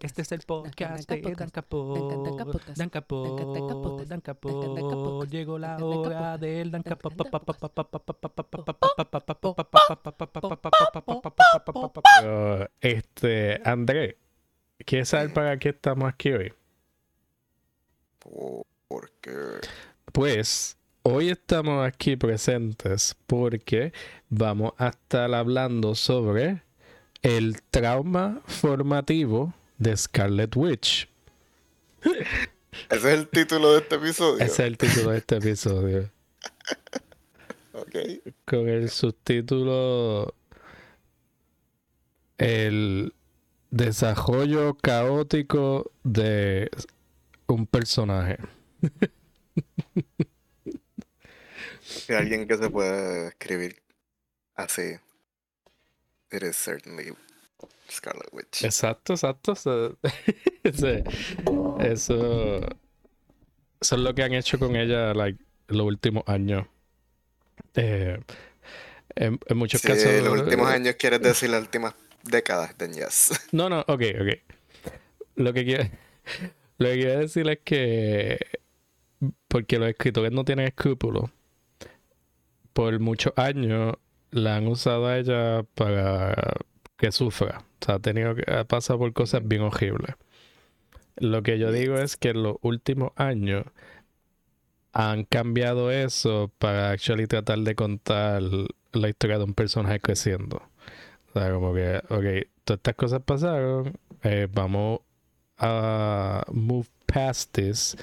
Este es el podcast de Dan Capot. Dan Capot. Dan Capot. Llegó la hora del Dan Capot. Este, André, ¿quieres saber para qué estamos aquí hoy? ¿Por qué? Pues hoy estamos aquí presentes porque vamos a estar hablando sobre el trauma formativo de Scarlet Witch. Ese es el título de este episodio. Ese es el título de este episodio. Ok. Con el subtítulo El desarrollo caótico de un personaje. Alguien que se puede escribir así. It is certainly Scarlet Witch. Exacto, exacto. Eso, ese- eso, eso es lo que han hecho con ella like, los últimos años. Eh, en, en muchos Si casos. los últimos años quieres decir las últimas décadas, then yes. No, no, ok, ok. Lo que quiero, lo que quiero decir es que porque los escritores no tienen escrúpulos, por muchos años la han usado a ella para que sufra. O sea, ha tenido que ha pasado por cosas bien horribles. Lo que yo digo es que en los últimos años han cambiado eso para actually tratar de contar la historia de un personaje creciendo. O sea, como que, ok, todas estas cosas pasaron, eh, vamos a move past this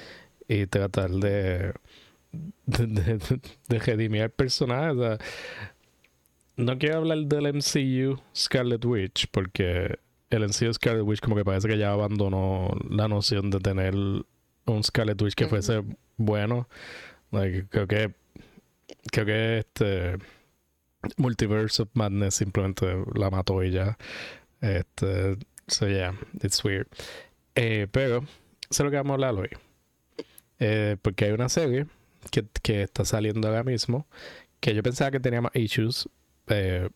y tratar de, de, de, de redimir al personaje. O sea, no quiero hablar del MCU Scarlet Witch porque el MCU Scarlet Witch como que parece que ya abandonó la noción de tener un Scarlet Witch que fuese bueno. Like, creo que creo que este Multiverse of Madness simplemente la mató y ya. Este, so yeah, it's weird. Eh, pero eso es lo que vamos a hablar hoy. Eh, porque hay una serie que, que está saliendo ahora mismo que yo pensaba que tenía más issues. Eh,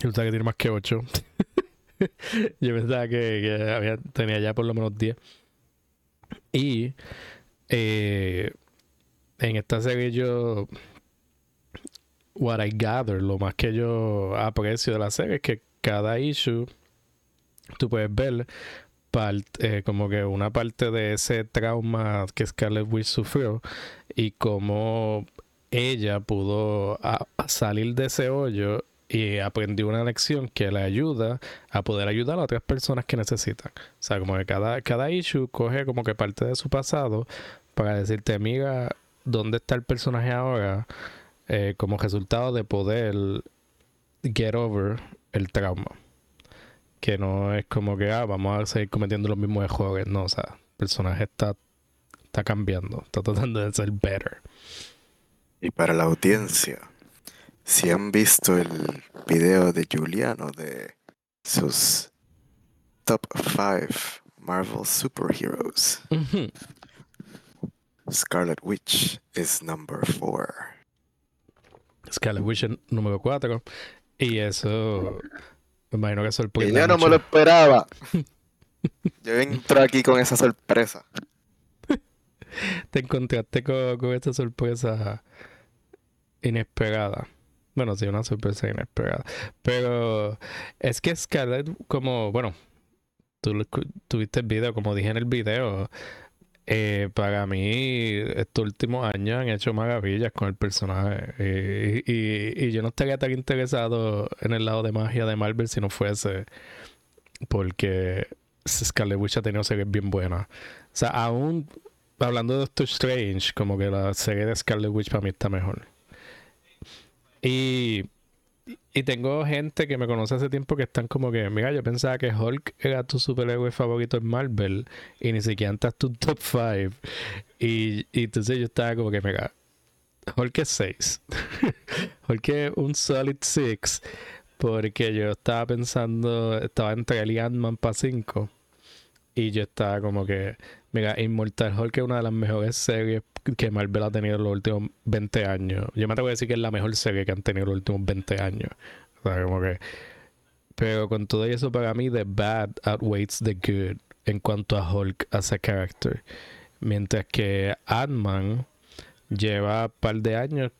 pensaba que tiene más que 8. yo pensaba que, tenía ya por lo menos 10. Y eh, en esta serie yo what I gather, lo más que yo aprecio de la serie es que cada issue tú puedes ver eh, como que una parte de ese trauma que Scarlet Witch sufrió y cómo ella pudo salir de ese hoyo y aprendió una lección que le ayuda a poder ayudar a otras personas que necesitan. O sea, como que cada, cada issue coge como que parte de su pasado para decirte, mira, ¿dónde está el personaje ahora? eh, como resultado de poder get over el trauma. Que no es como que, ah, vamos a seguir cometiendo los mismos errores. No, o sea, el personaje está, está cambiando, está tratando de ser better. Y para la audiencia, si han visto el video de Juliano de sus top 5 Marvel superheroes, Ujú. Scarlet Witch is number 4. Scarlet Witch es número 4. Y eso, me imagino que Y sorprende. yo no me lo esperaba. Yo entro aquí con esa sorpresa. Te encontraste con, con esta sorpresa inesperada. Bueno, sí, una sorpresa inesperada. Pero es que Scarlett, como, bueno, tú tuviste el video, como dije en el video, eh, para mí estos últimos años han hecho maravillas con el personaje. Y yo no estaría tan interesado en el lado de magia de Marvel si no fuese porque Scarlet Witch ha tenido series bien buenas. O sea, aún hablando de Doctor Strange, como que la serie de Scarlet Witch para mí está mejor. Y, y tengo gente que me conoce hace tiempo que están como que, mira, yo pensaba que Hulk era tu superhéroe favorito en Marvel y ni siquiera entras tu top 5. Y, y entonces yo estaba como que, mira, Hulk es 6. Hulk es un solid 6. Porque yo estaba pensando, estaba entre y Ant-Man para 5. Y yo estaba como que, mira, Immortal Hulk es una de las mejores series que Marvel ha tenido en los últimos 20 años. Yo me atrevo a decir que es la mejor serie que han tenido en los últimos 20 años. O sea, como que Pero con todo eso, para mí, the bad outweighs the good en cuanto a Hulk as a character. Mientras que Ant-Man lleva un par de años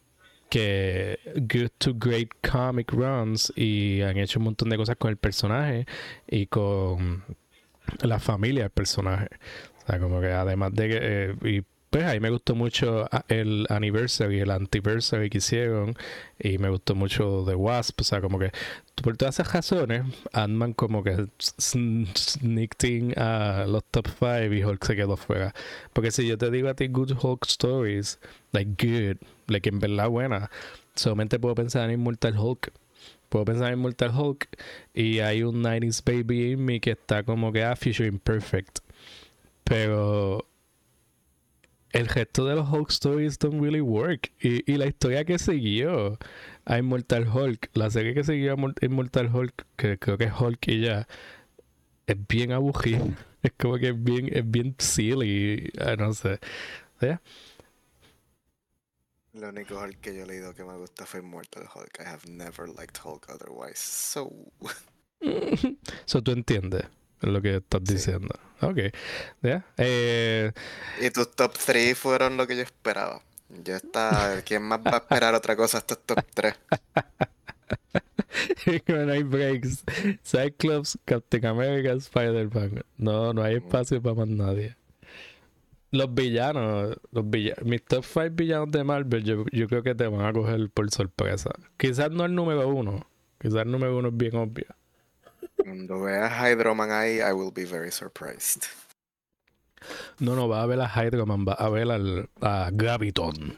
que good to great comic runs y han hecho un montón de cosas con el personaje y con la familia del personaje. O sea, como que además de que... Eh, pues ahí me gustó mucho ah, el anniversary, el anniversary que hicieron y me gustó mucho The Wasp, o sea, como que por todas esas razones, Ant-Man como que sneaked in a los top 5 y Hulk se quedó fuera. Porque si yo te digo a ti Good Hulk Stories, like good, like en verdad buena, solamente puedo pensar en Immortal Hulk. Puedo pensar en Immortal Hulk y hay un 90s baby en mí que está como que a ah, Future Imperfect. Pero el resto de los Hulk stories don't really work. Y, la historia que siguió a Immortal Hulk, la serie que siguió a Immortal Hulk, que creo que es Hulk y ya, es bien aburrida. Es como que es bien, es bien silly. Ah, no sé. ¿Ya? Lo único Hulk que yo he leído que me gusta fue Immortal Hulk. I have never liked Hulk otherwise. So. so tú entiendes lo que estás diciendo. Ok. ¿Ya? Eh, y tus top 3 fueron lo que yo esperaba. Ya está. ¿Quién más va a esperar otra cosa estos top 3? no hay breaks. Cyclops, Captain America, Spider-Man. No, no hay espacio para más nadie. Los villanos, los villanos, mis top 5 villanos de Marvel, yo, yo, creo que te van a coger por sorpresa. Quizás no el número uno. Quizás el número uno es bien obvio. Cuando veas Hydroman ahí, I will be very surprised. No, no, va a ver a Hydroman, va a ver al, a Graviton.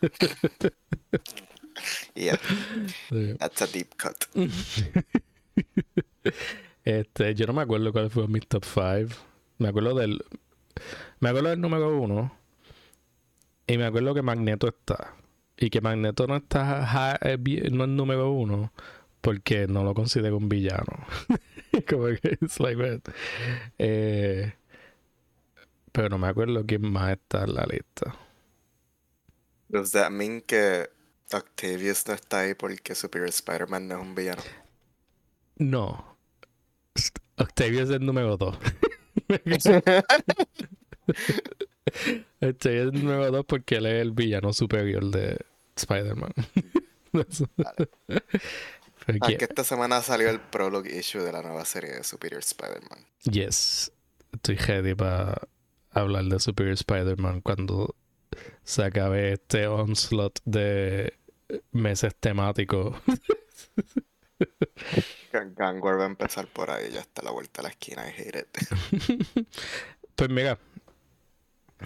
yeah. That's a deep cut. este, yo no me acuerdo cuál fue mi top 5. Me acuerdo del. Me acuerdo del número 1. Y me acuerdo que Magneto está. Y que Magneto no está eh, no es número 1 porque no lo considero un villano. Como que es like eh, pero no me acuerdo quién más está en la lista. Does that mean que Octavius no está ahí porque Superior Spider-Man no es un villano? No. Octavius es el número 2. Octavius es el número 2 porque él es el villano superior de Spider-Man. Ah, esta semana salió el prologue issue de la nueva serie de Superior Spider-Man. Yes. Estoy ready para hablar de Superior Spider-Man cuando se acabe este onslaught de meses temáticos. Gangwar va a empezar por ahí, ya está la vuelta a la esquina, I hate it. pues mira,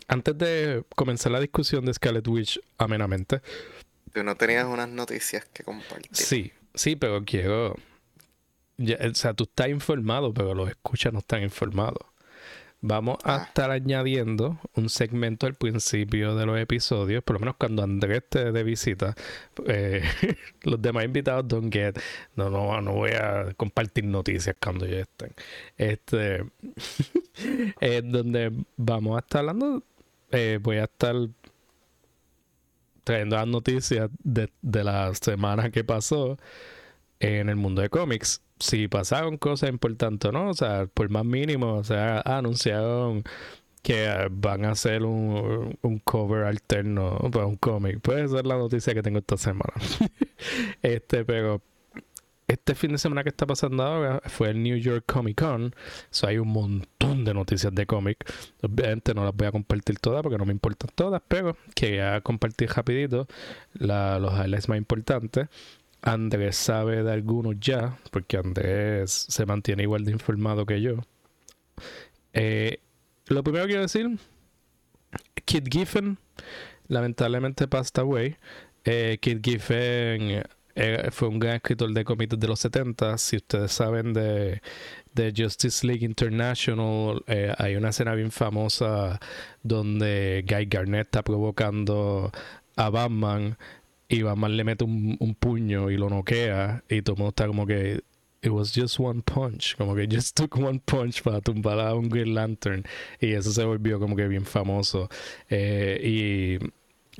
antes de comenzar la discusión de Scarlet Witch amenamente. Tú no tenías unas noticias que compartir. Sí, Sí, pero quiero. o sea, tú estás informado, pero los escuchas no están informados. Vamos a ah. estar añadiendo un segmento al principio de los episodios, por lo menos cuando Andrés esté de visita. Eh, los demás invitados don't get. No, no, no voy a compartir noticias cuando ya estén. Este. es donde vamos a estar hablando. Eh, voy a estar trayendo las noticias de, la semana que pasó en el mundo de cómics. Si pasaron cosas importantes o no, o sea, por más mínimo, o sea, anunciaron que van a hacer un, un cover alterno para un cómic. Puede ser la noticia que tengo esta semana. este, pero este fin de semana que está pasando ahora fue el New York Comic Con. So hay un montón de noticias de cómic. Obviamente no las voy a compartir todas porque no me importan todas, pero quería compartir rapidito los highlights más importantes. Andrés sabe de algunos ya, porque Andrés se mantiene igual de informado que yo. Eh, lo primero que quiero decir, Kid Giffen lamentablemente passed away. Eh, Kid Giffen eh, fue un gran escritor de cómics de los 70. Si ustedes saben de, Justice League International, eh, hay una escena bien famosa donde Guy Garnett está provocando a Batman y Batman le mete un, puño y lo noquea y todo está como que it was just one punch, como que just took one punch para tumbar a un Green Lantern. Y eso se volvió como que bien famoso. Eh, y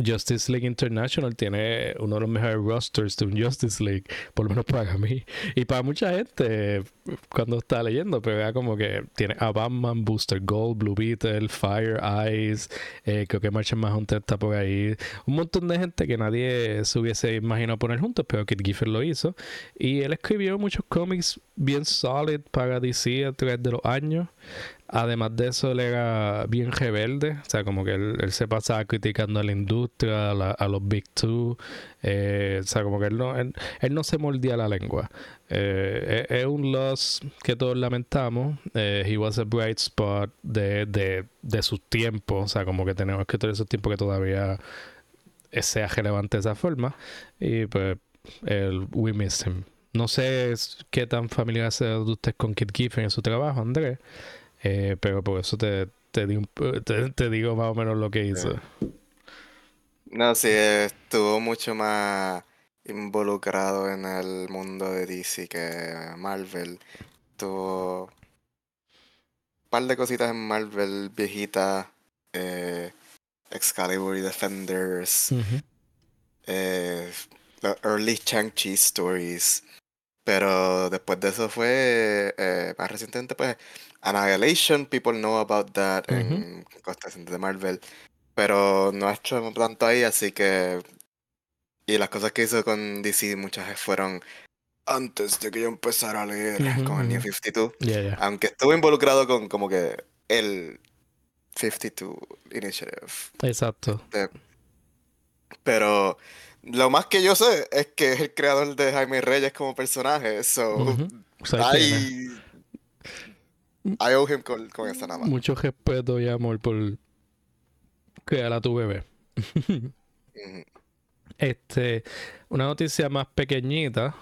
Justice League International tiene uno de los mejores rosters de un Justice League, por lo menos para mí. Y para mucha gente, cuando está leyendo, pero vea como que tiene a Batman, Booster Gold, Blue Beetle, Fire Eyes, eh, creo que Martian Manhunter está por ahí. Un montón de gente que nadie se hubiese imaginado poner juntos, pero Kit Giffen lo hizo. Y él escribió muchos cómics bien solid para DC a través de los años. Además de eso, él era bien rebelde, o sea, como que él, se pasaba criticando a la industria, a, los Big Two, eh, o sea, como que él no, él, no se mordía la lengua. Eh, es, un loss que todos lamentamos. Eh, he was a bright spot de, de, de sus tiempos, o sea, como que tenemos que tener esos tiempos que todavía sea relevante de esa forma. Y pues, el, we miss him. No sé qué tan familiar sea usted con Kit Giffen en su trabajo, Andrés. Eh, pero por eso te, te, te, digo más o menos lo que hizo. No, sí, estuvo mucho más involucrado en el mundo de DC que Marvel. Tuvo un par de cositas en Marvel viejitas. Eh, Excalibur y Defenders. eh, los early Chang-Chi stories. Pero después de eso fue, eh, más recientemente, pues, Annihilation, people know about that en costas de Marvel. Pero no ha hecho tanto ahí, así que. Y las cosas que hizo con DC, muchas fueron antes de que yo empezara a leer con el New 52. Aunque estuvo involucrado con como que el 52 Initiative. Exacto. pero lo más que yo sé es que es el creador de Jaime Reyes como personaje. So, I, I owe him con, con esa nada más. Mucho respeto y amor por crear a tu bebé. Este, una noticia más pequeñita,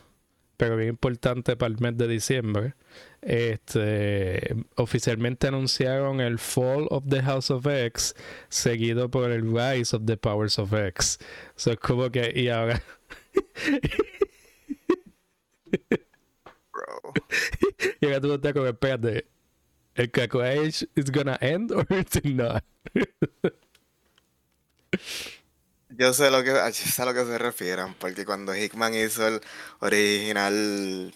pero bien importante para el mes de diciembre. Este, oficialmente anunciaron el Fall of the House of X, seguido por el Rise of the Powers of X. So, es como que, y ahora. Bro. y ahora tú estás como, espérate, ¿el Caco Age is gonna end or it's not? Yo sé lo que yo sé a lo que se refieren, porque cuando Hickman hizo el original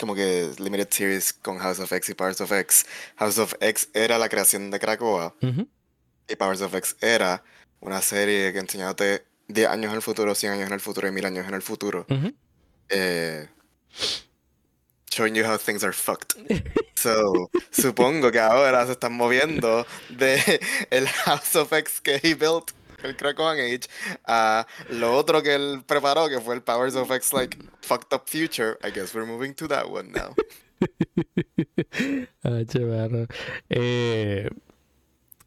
como que Limited Series con House of X y Powers of X. House of X era la creación de Krakoa y Powers of X era una serie que enseñándote 10 años en el futuro, 100 años en el futuro y 1000 años en el futuro. eh, showing you how things are fucked. So, supongo que ahora se están moviendo de el House of X que he built el Krakoan Age, a lo otro que él preparó, que fue el Powers of X, like, fucked up future. I guess we're moving to that one now. ah. Eh,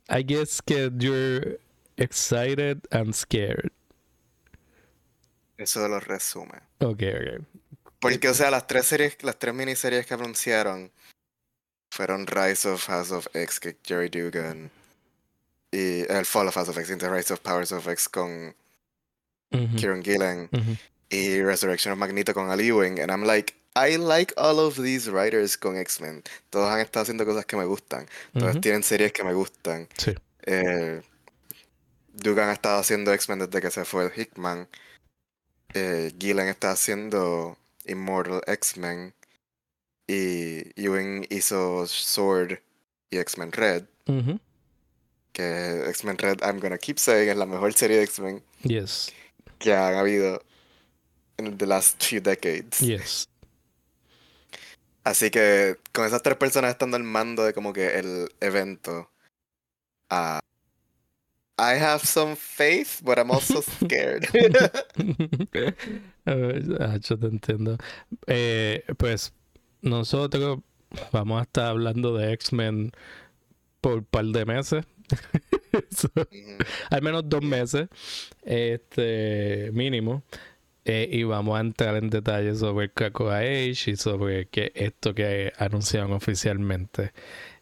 I guess que you're excited and scared. Eso lo resume. Ok, ok. Porque, o sea, las tres series, las tres miniseries que anunciaron fueron Rise of House of X, que Jerry Dugan y el Fall of House of X, The Rise of Powers of X con Kieran Gillen y Resurrection of Magneto con Ali Wing. And I'm like, I like all of these writers con X-Men. Todos han estado haciendo cosas que me gustan. Todos tienen series que me gustan. Sí. Eh, Dugan ha estado haciendo X-Men desde que se fue Hickman. Eh, Gillen está haciendo Immortal X-Men. Y Ewing hizo Sword y X-Men Red que X-Men Red, I'm gonna keep saying, es la mejor serie de X-Men yes. que han habido en the last few decades. Yes. Así que con esas tres personas estando al mando de como que el evento, uh, I have some faith, but I'm also scared. ah, yo te entiendo. Eh, pues nosotros vamos a estar hablando de X-Men por un par de meses al menos dos meses, este mínimo. Eh, y vamos a entrar en detalles sobre Krakow Age y sobre que esto que anunciaron oficialmente.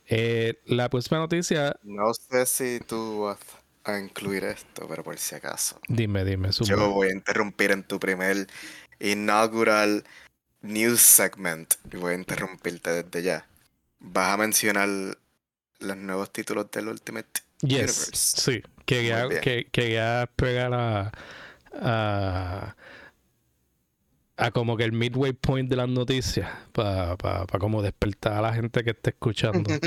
Eh, la próxima noticia. No sé si tú vas a incluir esto, pero por si acaso. Dime, dime. Yo voy a interrumpir en tu primer inaugural news segment y voy a interrumpirte desde ya. Vas a mencionar los nuevos títulos del Ultimate yes, Sí, quería, que, quería pegar a, a, a, como que el midway point de las noticias para pa, pa como despertar a la gente que esté escuchando.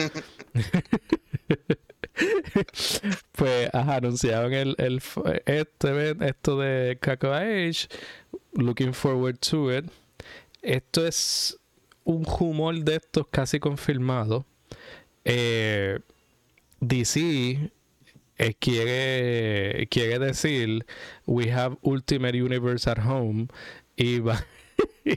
pues ajá, anunciaron el, el este esto de Caco Age looking forward to it. Esto es un humor de estos casi confirmado eh, DC eh, quiere, quiere decir we have Ultimate Universe at home y va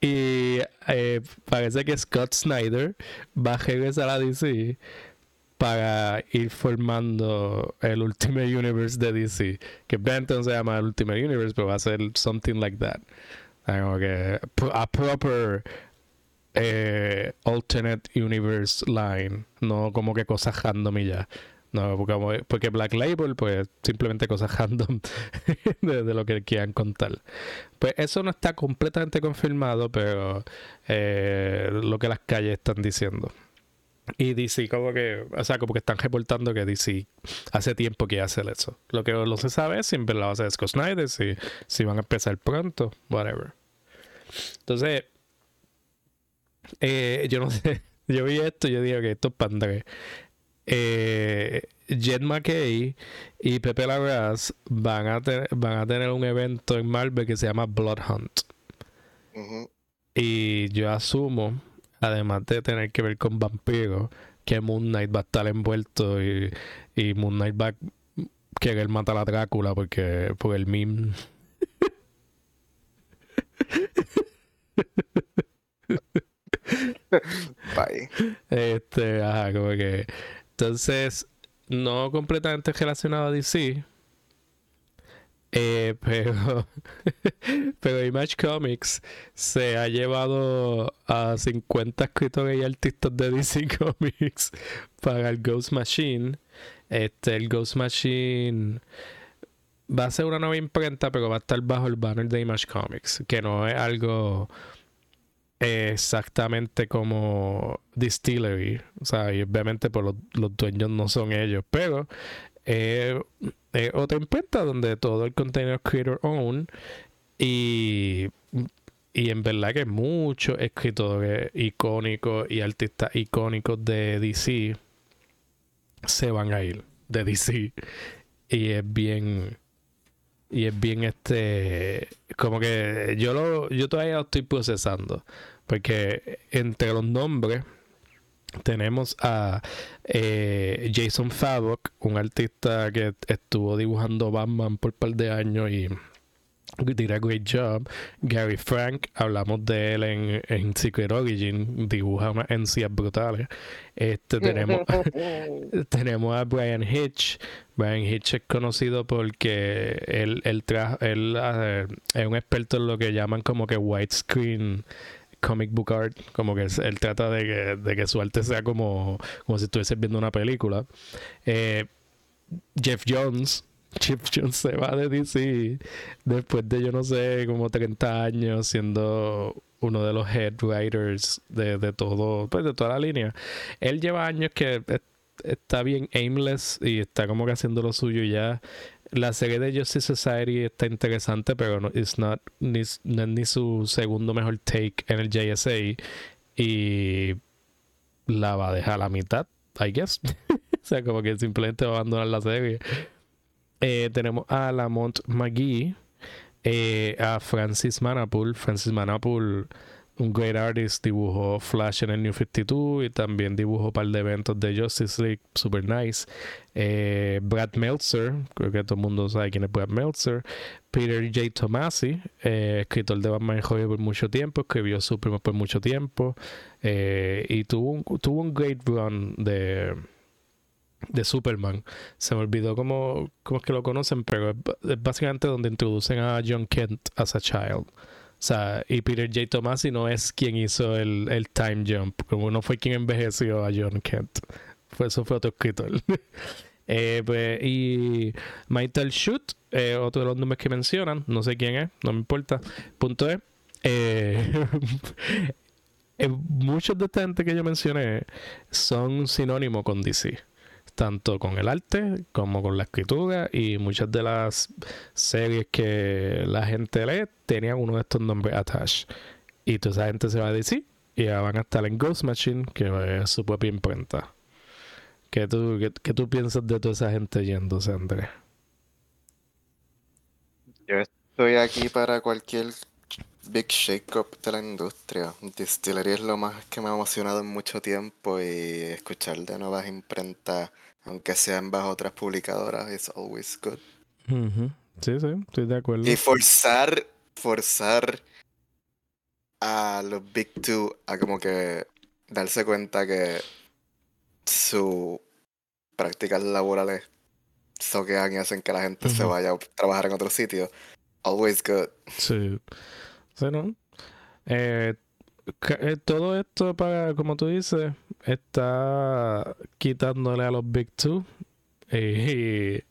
y eh, parece que Scott Snyder va a regresar a DC para ir formando el Ultimate Universe de DC. Que Benton se llama el Ultimate Universe, pero va a ser something like that. Como que a proper eh, alternate universe line, no como que cosas random y ya. No, porque, Black Label, pues simplemente cosas random de, lo que quieran contar. Pues eso no está completamente confirmado, pero eh, lo que las calles están diciendo. Y DC como que, o sea, como que están reportando que DC hace tiempo que hace eso. Lo que no se sabe es si en verdad va a Scott Snyder, si, si van a empezar pronto, whatever. Entonces, eh, yo no sé, yo vi esto y yo dije que esto es pandre. Eh, Jet McKay y Pepe Larraz van a, van a tener un evento en Marvel que se llama Blood Hunt. Y yo asumo, además de tener que ver con vampiros, que Moon Knight va a estar envuelto y, y Moon Knight va a querer matar a Drácula porque por el meme. Bye. Este, ajá, como que. Entonces, no completamente relacionado a DC. Eh, pero, pero Image Comics se ha llevado a 50 escritores y artistas de DC Comics para el Ghost Machine. Este, el Ghost Machine va a ser una nueva imprenta, pero va a estar bajo el banner de Image Comics, que no es algo exactamente como Distillery. O sea, y obviamente por pues, los, dueños no son ellos, pero es otra imprenta donde todo el contenido es creator own y, y en verdad que muchos escritores icónicos y artistas icónicos de DC se van a ir de DC y es bien y es bien este como que yo lo yo todavía lo estoy procesando porque entre los nombres tenemos a eh, Jason Favok, un artista que estuvo dibujando Batman por un par de años y did a great job. Gary Frank, hablamos de él en, en Secret Origin, dibuja unas encías brutales. Este, tenemos, tenemos a Brian Hitch. Brian Hitch es conocido porque él, él, él eh, es un experto en lo que llaman como que widescreen comic book art, como que él trata de que, de que su arte sea como, como si estuviese viendo una película. Eh, Jeff Jones, Jeff Jones se va de DC después de yo no sé, como 30 años siendo uno de los head writers de, de todo, pues de toda la línea. Él lleva años que está bien aimless y está como que haciendo lo suyo ya la serie de Justice Society está interesante, pero no, not, ni, es ni su segundo mejor take en el JSA. Y la va a dejar a la mitad, I guess. o sea, como que simplemente va a abandonar la serie. Eh, tenemos a Lamont McGee, eh, a Francis Manapul. Francis Manapul un great artist, dibujó Flash en el New 52 y también dibujó un par de eventos de Justice League, super nice. Eh, Brad Meltzer, creo que todo el mundo sabe quién es Brad Meltzer. Peter J. Tomasi, eh, escritor de Batman Hobby por mucho tiempo, escribió Superman por mucho tiempo eh, y tuvo un, tuvo un great run de de Superman. Se me olvidó cómo, cómo es que lo conocen, pero es básicamente donde introducen a John Kent as a child. O sea, y Peter J. Tomasi no es quien hizo el, el time jump, como no fue quien envejeció a John Kent. Fue, eso fue otro escritor. eh, pues, y Michael Shoot, eh, otro de los nombres que mencionan, no sé quién es, no me importa. Punto es, eh, eh, muchos de esta gente que yo mencioné son sinónimos con DC. Tanto con el arte como con la escritura. Y muchas de las series que la gente lee tenían uno de estos nombres attached. Y toda esa gente se va a DC y ya van a estar en Ghost Machine, que es su propia imprenta. ¿Qué tú, qué, tú piensas de toda esa gente yéndose, Andrés? Yo estoy aquí para cualquier big shake-up de la industria. Distillery es lo más que me ha emocionado en mucho tiempo y escuchar de nuevas imprentas, aunque sean bajo otras publicadoras, es always good. Sí, sí, estoy de acuerdo. Y forzar, forzar a los Big Two a como que darse cuenta que su prácticas laborales soquean y hacen que la gente se vaya a trabajar en otro sitio. Always good. Sí. Sí, ¿no? Eh, eh, todo esto, para, como tú dices, está quitándole a los Big Two. Y, y,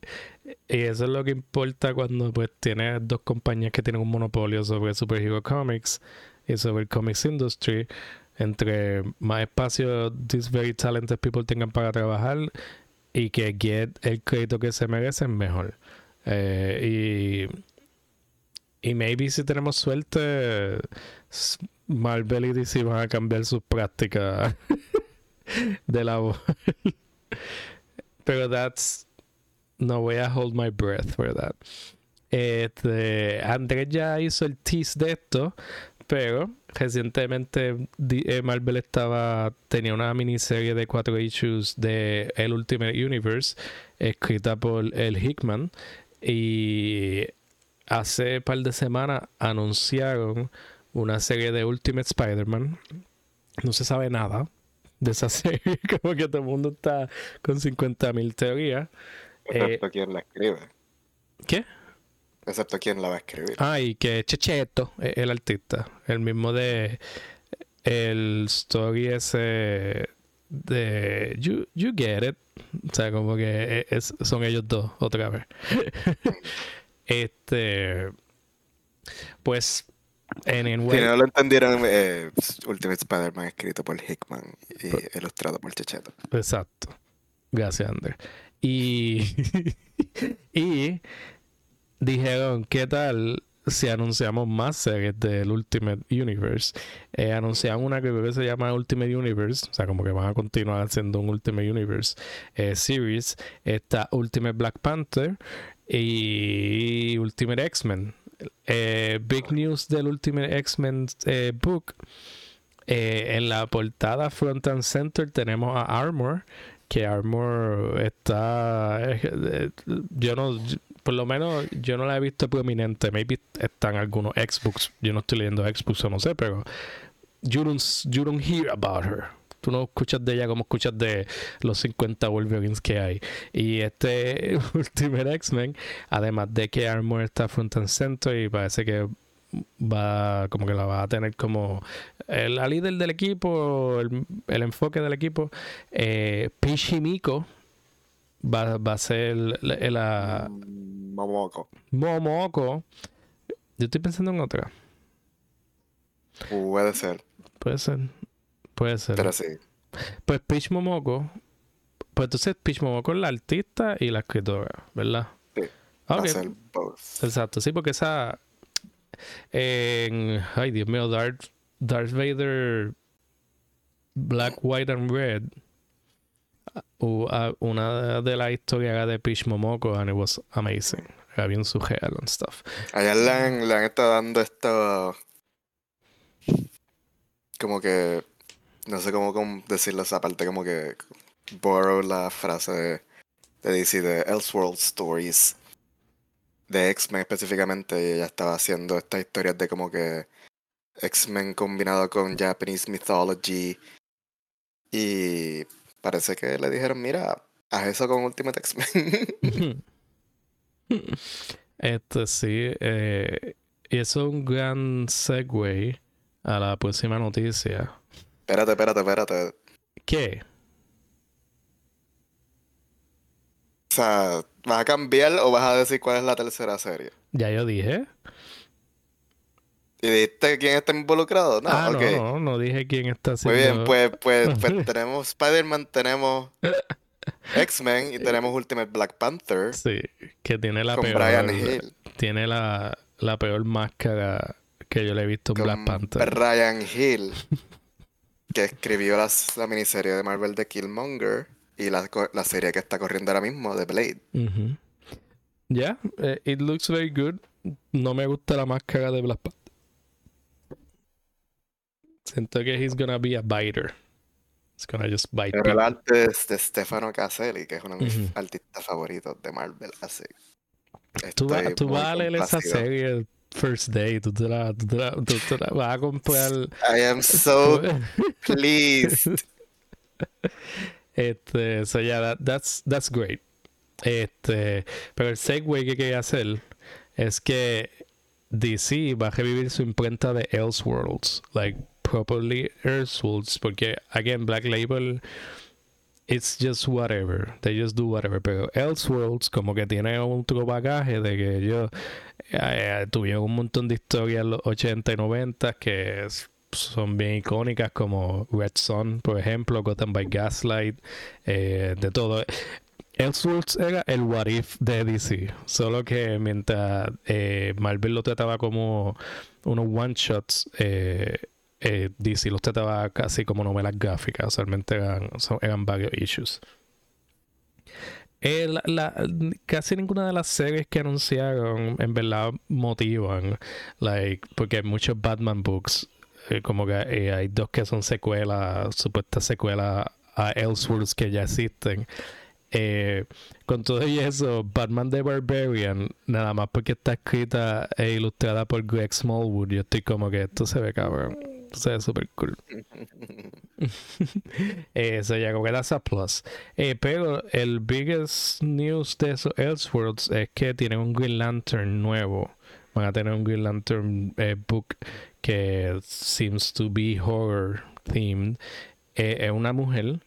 eso es lo que importa cuando pues tienes dos compañías que tienen un monopolio sobre Superhero Comics y sobre el comics industry. Entre más espacio these very talented people tengan para trabajar y que get el crédito que se merecen, mejor. Eh, y, y maybe si tenemos suerte, Marvel y DC van a cambiar sus prácticas de labor. Pero that's. No voy a hold my breath for that. Este, Andrés ya hizo el tease de esto, pero recientemente eh, Marvel estaba tenía una miniserie de cuatro issues de El Ultimate Universe escrita por el Hickman y hace un par de semanas anunciaron una serie de Ultimate Spider-Man. No se sabe nada de esa serie, como que todo el mundo está con 50.000 teorías. Excepto eh, quien la escribe. ¿Qué? Excepto quién la va a escribir. Ah, y que Checheto, el artista, el mismo de el story ese de You, you Get It. O sea, como que e-, son ellos dos otra vez. este. Pues. En si no lo entendieron, eh, Ultimate Spider-Man escrito por Hickman y ilustrado por Checheto. Exacto. Gracias, Ander. Y. y dijeron, ¿qué tal si anunciamos más series del Ultimate Universe? Eh, anunciaron una que se llama Ultimate Universe, o sea, como que van a continuar haciendo un Ultimate Universe eh, series. Está Ultimate Black Panther y Ultimate X-Men. Eh, big news del Ultimate X-Men book. en la portada front and center tenemos a Armor, que Armor está yo no por lo menos yo no la he visto prominente. Maybe están algunos Xbox. Yo no estoy leyendo Xbox o no sé, pero you don't, you don't hear about her. Tú no escuchas de ella como escuchas de los 50 Wolverines que hay. Y este Ultimate X-Men, además de que Armor está front and center y parece que va como que la va a tener como la líder del equipo, el, enfoque del equipo. Eh, Pichimiko va, va a ser la, mm, Momoko. Momoko. Yo estoy pensando en otra. Puede ser. Puede ser. Puede ser. Pero sí. Pues Peach Momoko. Pues entonces Peach Momoko es la artista y la escritora, ¿verdad? Sí. Okay. Exacto, sí, porque esa. En. Ay, Dios mío, Darth, Darth Vader. Black, White and Red una de las historias de Peach Momoko and it was amazing. Era bien surreal and stuff. Allá le han, le han estado dando esto como que no sé cómo, cómo decirlo esa parte como que borrow la frase de, de DC de Elseworld Stories de X-Men específicamente y ella estaba haciendo estas historias de como que X-Men combinado con Japanese mythology y Parece que le dijeron, mira, haz eso con Ultimate X-Men. este sí, eh, y eso es un gran segue a la próxima noticia. Espérate, espérate, espérate. ¿Qué? O sea, ¿vas a cambiar o vas a decir cuál es la tercera serie? Ya yo dije. ¿Y dijiste quién está involucrado? No, ah, no, no, no dije quién está haciendo. Muy bien, pues, pues, pues tenemos Spider-Man, tenemos X-Men y tenemos Ultimate Black Panther. Sí, que tiene la con peor. Brian Hill. Tiene la, la peor máscara que yo le he visto en Con Black Panther. Brian Hill, que escribió las- la miniserie de Marvel de Killmonger y la, la serie que está corriendo ahora mismo de Blade. Ujú. Yeah, eh, it looks very good. No me gusta la máscara de Black Panther. Siento que he's gonna be a biter. He's gonna just bite Pero el arte es de Stefano Caselli, que es uno de mis Ujú. artistas favoritos de Marvel. Así. Tú, Estoy tú vas a leer esa serie First Day, tú te la, tú te la- tú te la vas a comprar. I am so pleased. Este, so yeah, that- that's, that's great. Este, pero el segue que quería hacer es que DC va a revivir su imprenta de Elseworlds, like properly Elseworlds, porque again Black Label it's just whatever, they just do whatever, pero Elseworlds como que tiene otro bagaje de que ellos eh, tuvieron un montón de historias en los 80 y 90 que son bien icónicas como Red Son, por ejemplo, Gotham by Gaslight, eh, de todo. Elseworlds era el what if de DC, solo que mientras eh, Marvel lo trataba como unos one shots, eh, eh, DC los trataba casi como novelas gráficas, usualmente eran, eran varios issues. Eh, la- casi ninguna de las series que anunciaron en verdad motivan, like, porque hay muchos Batman books, eh, como que eh, hay dos que son secuelas, supuestas secuelas a Elseworlds que ya existen. Con todo y eso, Batman the Barbarian, nada más porque está escrita e ilustrada por Greg Smallwood, yo estoy como que esto se ve cabrón, esto se ve super cool. Eso ya como que that's a plus. Eh, pero el biggest news de esos Elseworlds es que tienen un Green Lantern nuevo. Van a tener un Green Lantern eh, book que seems to be horror themed. Eh, es una mujer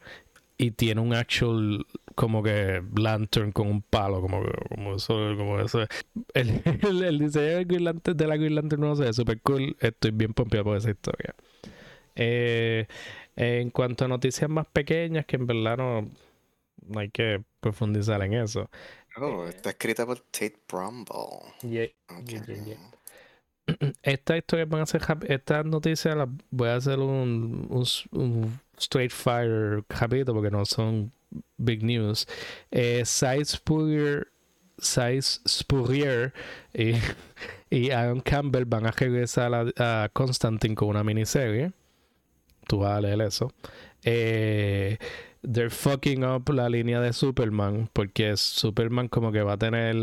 y tiene un actual como que lantern con un palo, como, como eso, como eso. El, el, el diseño del Green Lantern- de la Green Lantern no se ve super cool. Estoy bien pompeado por esa historia. Eh, en cuanto a noticias más pequeñas, que en verdad no, no hay que profundizar en eso. Oh, está escrita por Tate Brumble. Yeah, yeah, yeah. Estas historias van a ser estas noticias las voy a hacer un, un, straight fire rapidito porque no son big news. Eh, Size Spurrier, Size Spurrier y, y Aaron Campbell van a regresar a, a Constantine con una miniserie. Tú vas a leer eso. Eh, they're fucking up la línea de Superman porque Superman como que va a tener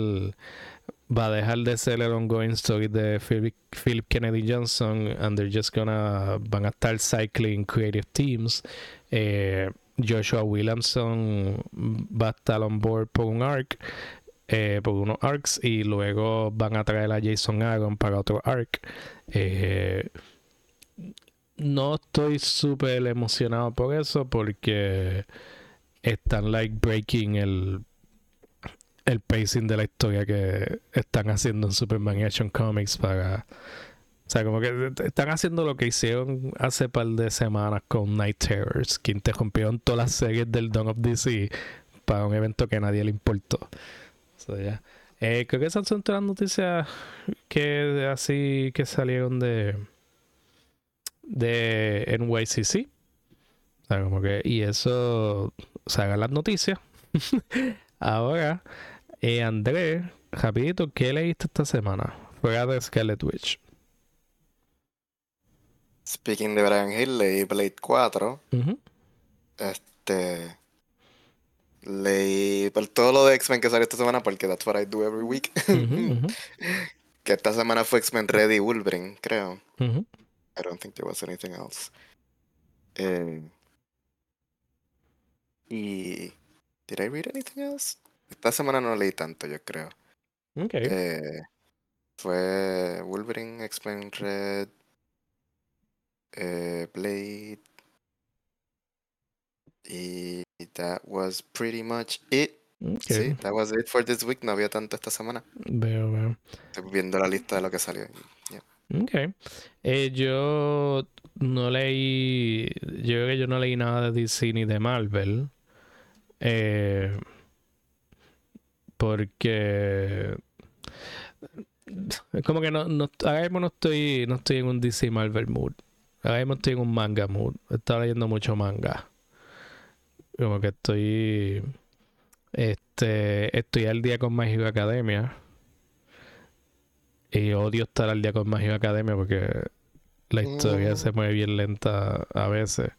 va a dejar de ser el ongoing story de Philip, Kennedy Johnson and they're just gonna van a estar cycling creative teams Eh, Joshua Williamson va a estar on board por un arc eh, por unos arcs y luego van a traer a Jason Aaron para otro arc. Eh, no estoy súper emocionado por eso porque están like breaking el el pacing de la historia que están haciendo en Superman Action Comics para o sea, como que están haciendo lo que hicieron hace par de semanas con Night Terrors, que interrumpieron todas las series del Dawn of DC para un evento que a nadie le importó. So, ya. Eh, creo que esas son todas las noticias que así que salieron de de NYCC. O sea, como que, y eso, o sea, las noticias. Ahora, eh, Andrés, rapidito, ¿qué leíste esta semana? Fuera de Scarlet Witch. Speaking de Brian Hill, leí Blade 4. Ujú. Este. Leí por todo lo de X-Men que salió esta semana, porque that's what I do every week. Ujú, ujú, que esta semana fue X-Men Red y Wolverine, creo. I don't think there was anything else. Eh, y. Did I read anything else? Esta semana no leí tanto, yo creo. Ok. Eh, fue Wolverine, X-Men Red, eh, Blade. Y that was pretty much it. ok. Sí, that was it for this week. No había tanto esta semana. Veo, veo. Estoy viendo la lista de lo que salió. Yeah. Ok. Eh, yo no leí. Yo creo que yo no leí nada de DC ni de Marvel. Eh, porque. Como que no, no, ahora mismo no estoy, no estoy en un DC Marvel mood. Ahora mismo estoy en un manga mood. Estaba leyendo mucho manga. Como que estoy. Este. Estoy al día con My Academia. Y odio estar al día con My Academia porque la historia se mm. mueve bien lenta a veces.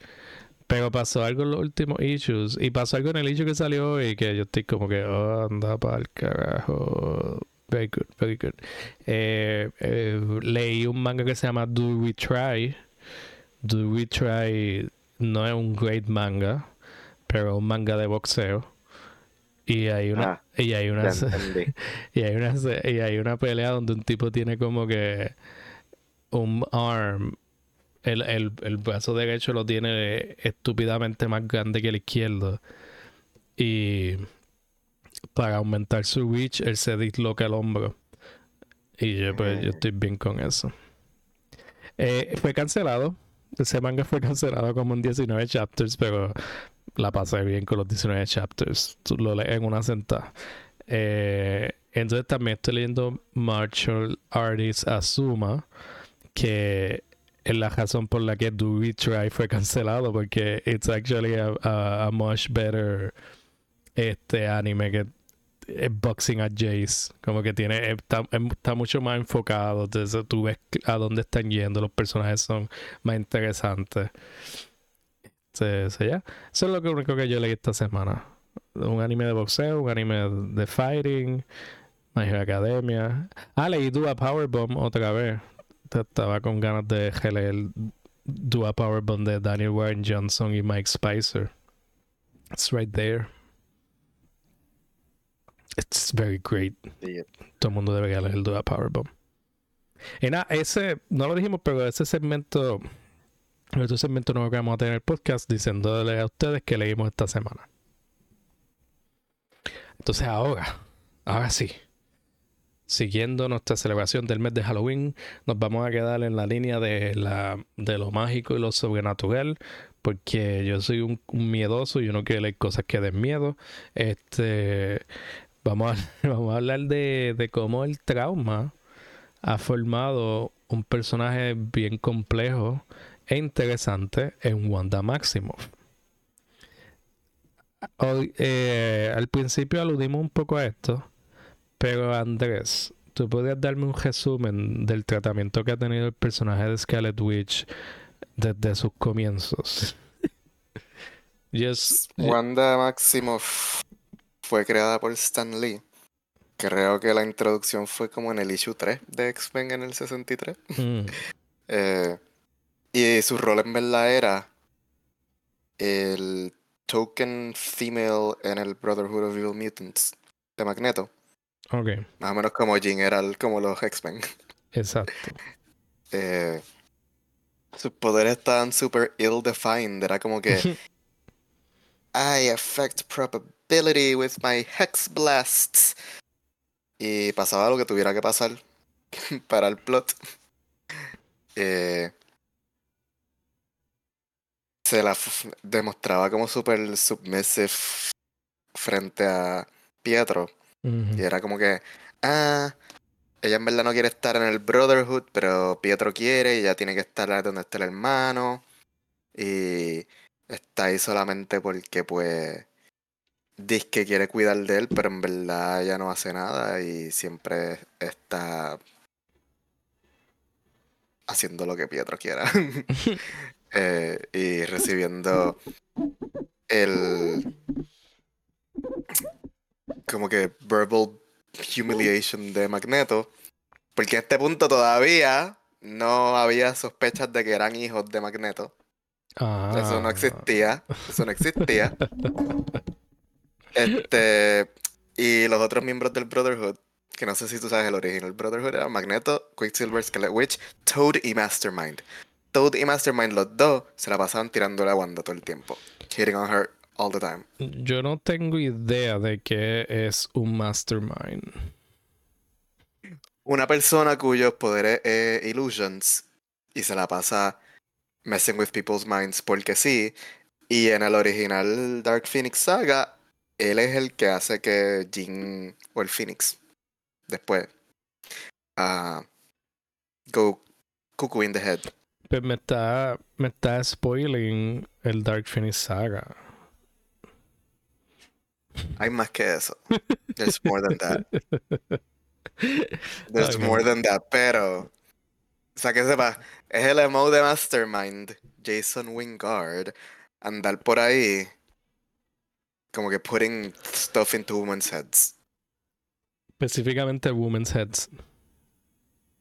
Pero pasó algo en los últimos issues. Y pasó algo en el issue que salió hoy que yo estoy como que, oh, anda para el carajo. Very good, very good. Eh, eh, leí un manga que se llama Do We Try. Do We Try no es un great manga, pero un manga de boxeo. Y hay una, ah, y hay una, y hay una, y hay una pelea donde un tipo tiene como que un arm, el, el, el brazo derecho lo tiene estúpidamente más grande que el izquierdo. Y para aumentar su reach, él se disloca el hombro. Y yo, pues, yo mm. estoy bien con eso. Eh, fue cancelado. Ese manga fue cancelado como en 19 chapters, pero la pasé bien con los 19 chapters. Lo lees en una sentada. Eh, entonces también estoy leyendo Martial Artist Asuma, que es la razón por la que Do We Try fue cancelado, porque it's actually a, much better este anime que es Boxing at Jace. Como que tiene, está, está, mucho más enfocado. Entonces tú ves a dónde están yendo, los personajes son más interesantes. Eso es lo único que yo leí esta semana. Un anime de boxeo, un anime de fighting, My Academia. Ah, leí Dua Powerbomb otra vez. Estaba con ganas de leer Dua Powerbomb de Daniel Warren Johnson y Mike Spicer. It's right there. It's very great. Todo el mundo debería leer Dua Powerbomb. Y nada, ese, no lo dijimos, pero ese segmento en este segmento nuevo que vamos a tener el podcast diciéndole a ustedes que leímos esta semana. Entonces ahora, ahora sí, siguiendo nuestra celebración del mes de Halloween, nos vamos a quedar en la línea de, la, de lo mágico y lo sobrenatural, porque yo soy un, miedoso y yo no quiero leer cosas que den miedo. Este, vamos a, vamos a hablar de, de cómo el trauma ha formado un personaje bien complejo e interesante en Wanda Maximoff. Eh, al principio aludimos un poco a esto, pero Andrés, ¿tú podrías darme un resumen del tratamiento que ha tenido el personaje de Scarlet Witch desde sus comienzos? yes. Wanda Maximoff fue creada por Stan Lee. Creo que la introducción fue como en el issue 3 de X-Men en el 63. Mm. eh, y su rol en verdad era el token female en el Brotherhood of Evil Mutants de Magneto. Ok. Más o menos como Jean era como los X-Men. Exacto. eh, sus poderes estaban super ill-defined. Era como que. I affect probability with my hex blasts. Y pasaba lo que tuviera que pasar para el plot. Eh, se la demostraba como súper submissive frente a Pietro. Y era como que, ah, ella en verdad no quiere estar en el Brotherhood, pero Pietro quiere y ella tiene que estar donde está el hermano. Y está ahí solamente porque pues dice que quiere cuidar de él, pero en verdad ella no hace nada y siempre está haciendo lo que Pietro quiera. Eh, y recibiendo el como que verbal humiliation de Magneto, porque a este punto todavía no había sospechas de que eran hijos de Magneto. Eso no ah. existía, eso no existía. este y los otros miembros del Brotherhood, que no sé si tú sabes el origen, el Brotherhood era Magneto, Quicksilver, Scarlet Witch, Toad y Mastermind. Toad y Mastermind, los dos, se la pasaban tirando la Wanda todo el tiempo. Hitting on her all the time. Yo no tengo idea de qué es un Mastermind. una persona cuyos poderes es illusions y se la pasa messing with people's minds porque sí. Y en el original Dark Phoenix Saga, él es el que hace que Jin o el Phoenix después uh, go cuckoo in the head. Pero me está, me está spoiling el Dark Phoenix Saga. Hay más que eso. There's more than that. There's more than that, pero. O sea, que sepa, es el emo de Mastermind, Jason Wingard, andar por ahí, como que putting stuff into women's heads. Específicamente women's heads.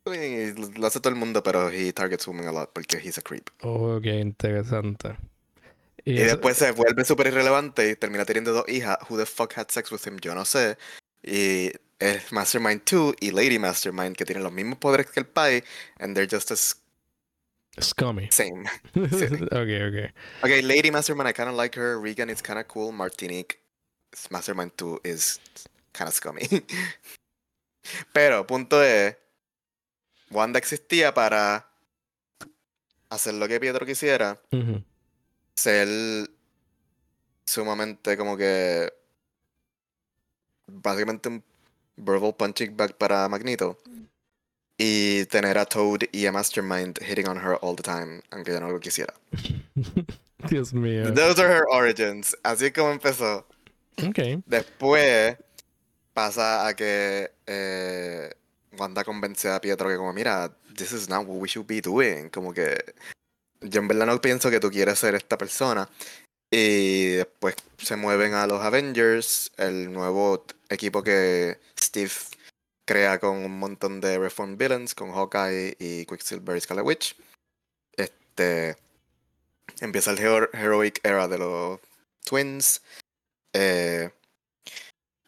Lo hace todo el mundo, pero he targets women a lot porque he's a creep. Ok, interesante. Y, después se vuelve súper irrelevante y termina teniendo dos hijas. Who the fuck had sex with him? Yo no sé. Y es Mastermind 2 y Lady Mastermind que tienen los mismos poderes que el pai and they're just as scummy. Same. okay, okay. Okay, Lady Mastermind, I kind of like her. Regan is kind of cool. Martinique, Mastermind 2 is kind of scummy. Pero, punto es, Wanda existía para hacer lo que Pietro quisiera. Ser sumamente como que básicamente un verbal punching bag para Magneto. Y tener a Toad y a Mastermind hitting on her all the time, aunque yo no lo quisiera. Dios mío. Those are her origins. Así es como empezó. Okay. Después pasa a que eh, Wanda convence a Pietro que como, mira, this is not what we should be doing. Como que yo en verdad no pienso que tú quieras ser esta persona. Y después se mueven a los Avengers, el nuevo equipo que Steve crea con un montón de Reform Villains, con Hawkeye y Quicksilver y Scarlet Witch. Este. Empieza el Heroic Era de los Twins. Eh,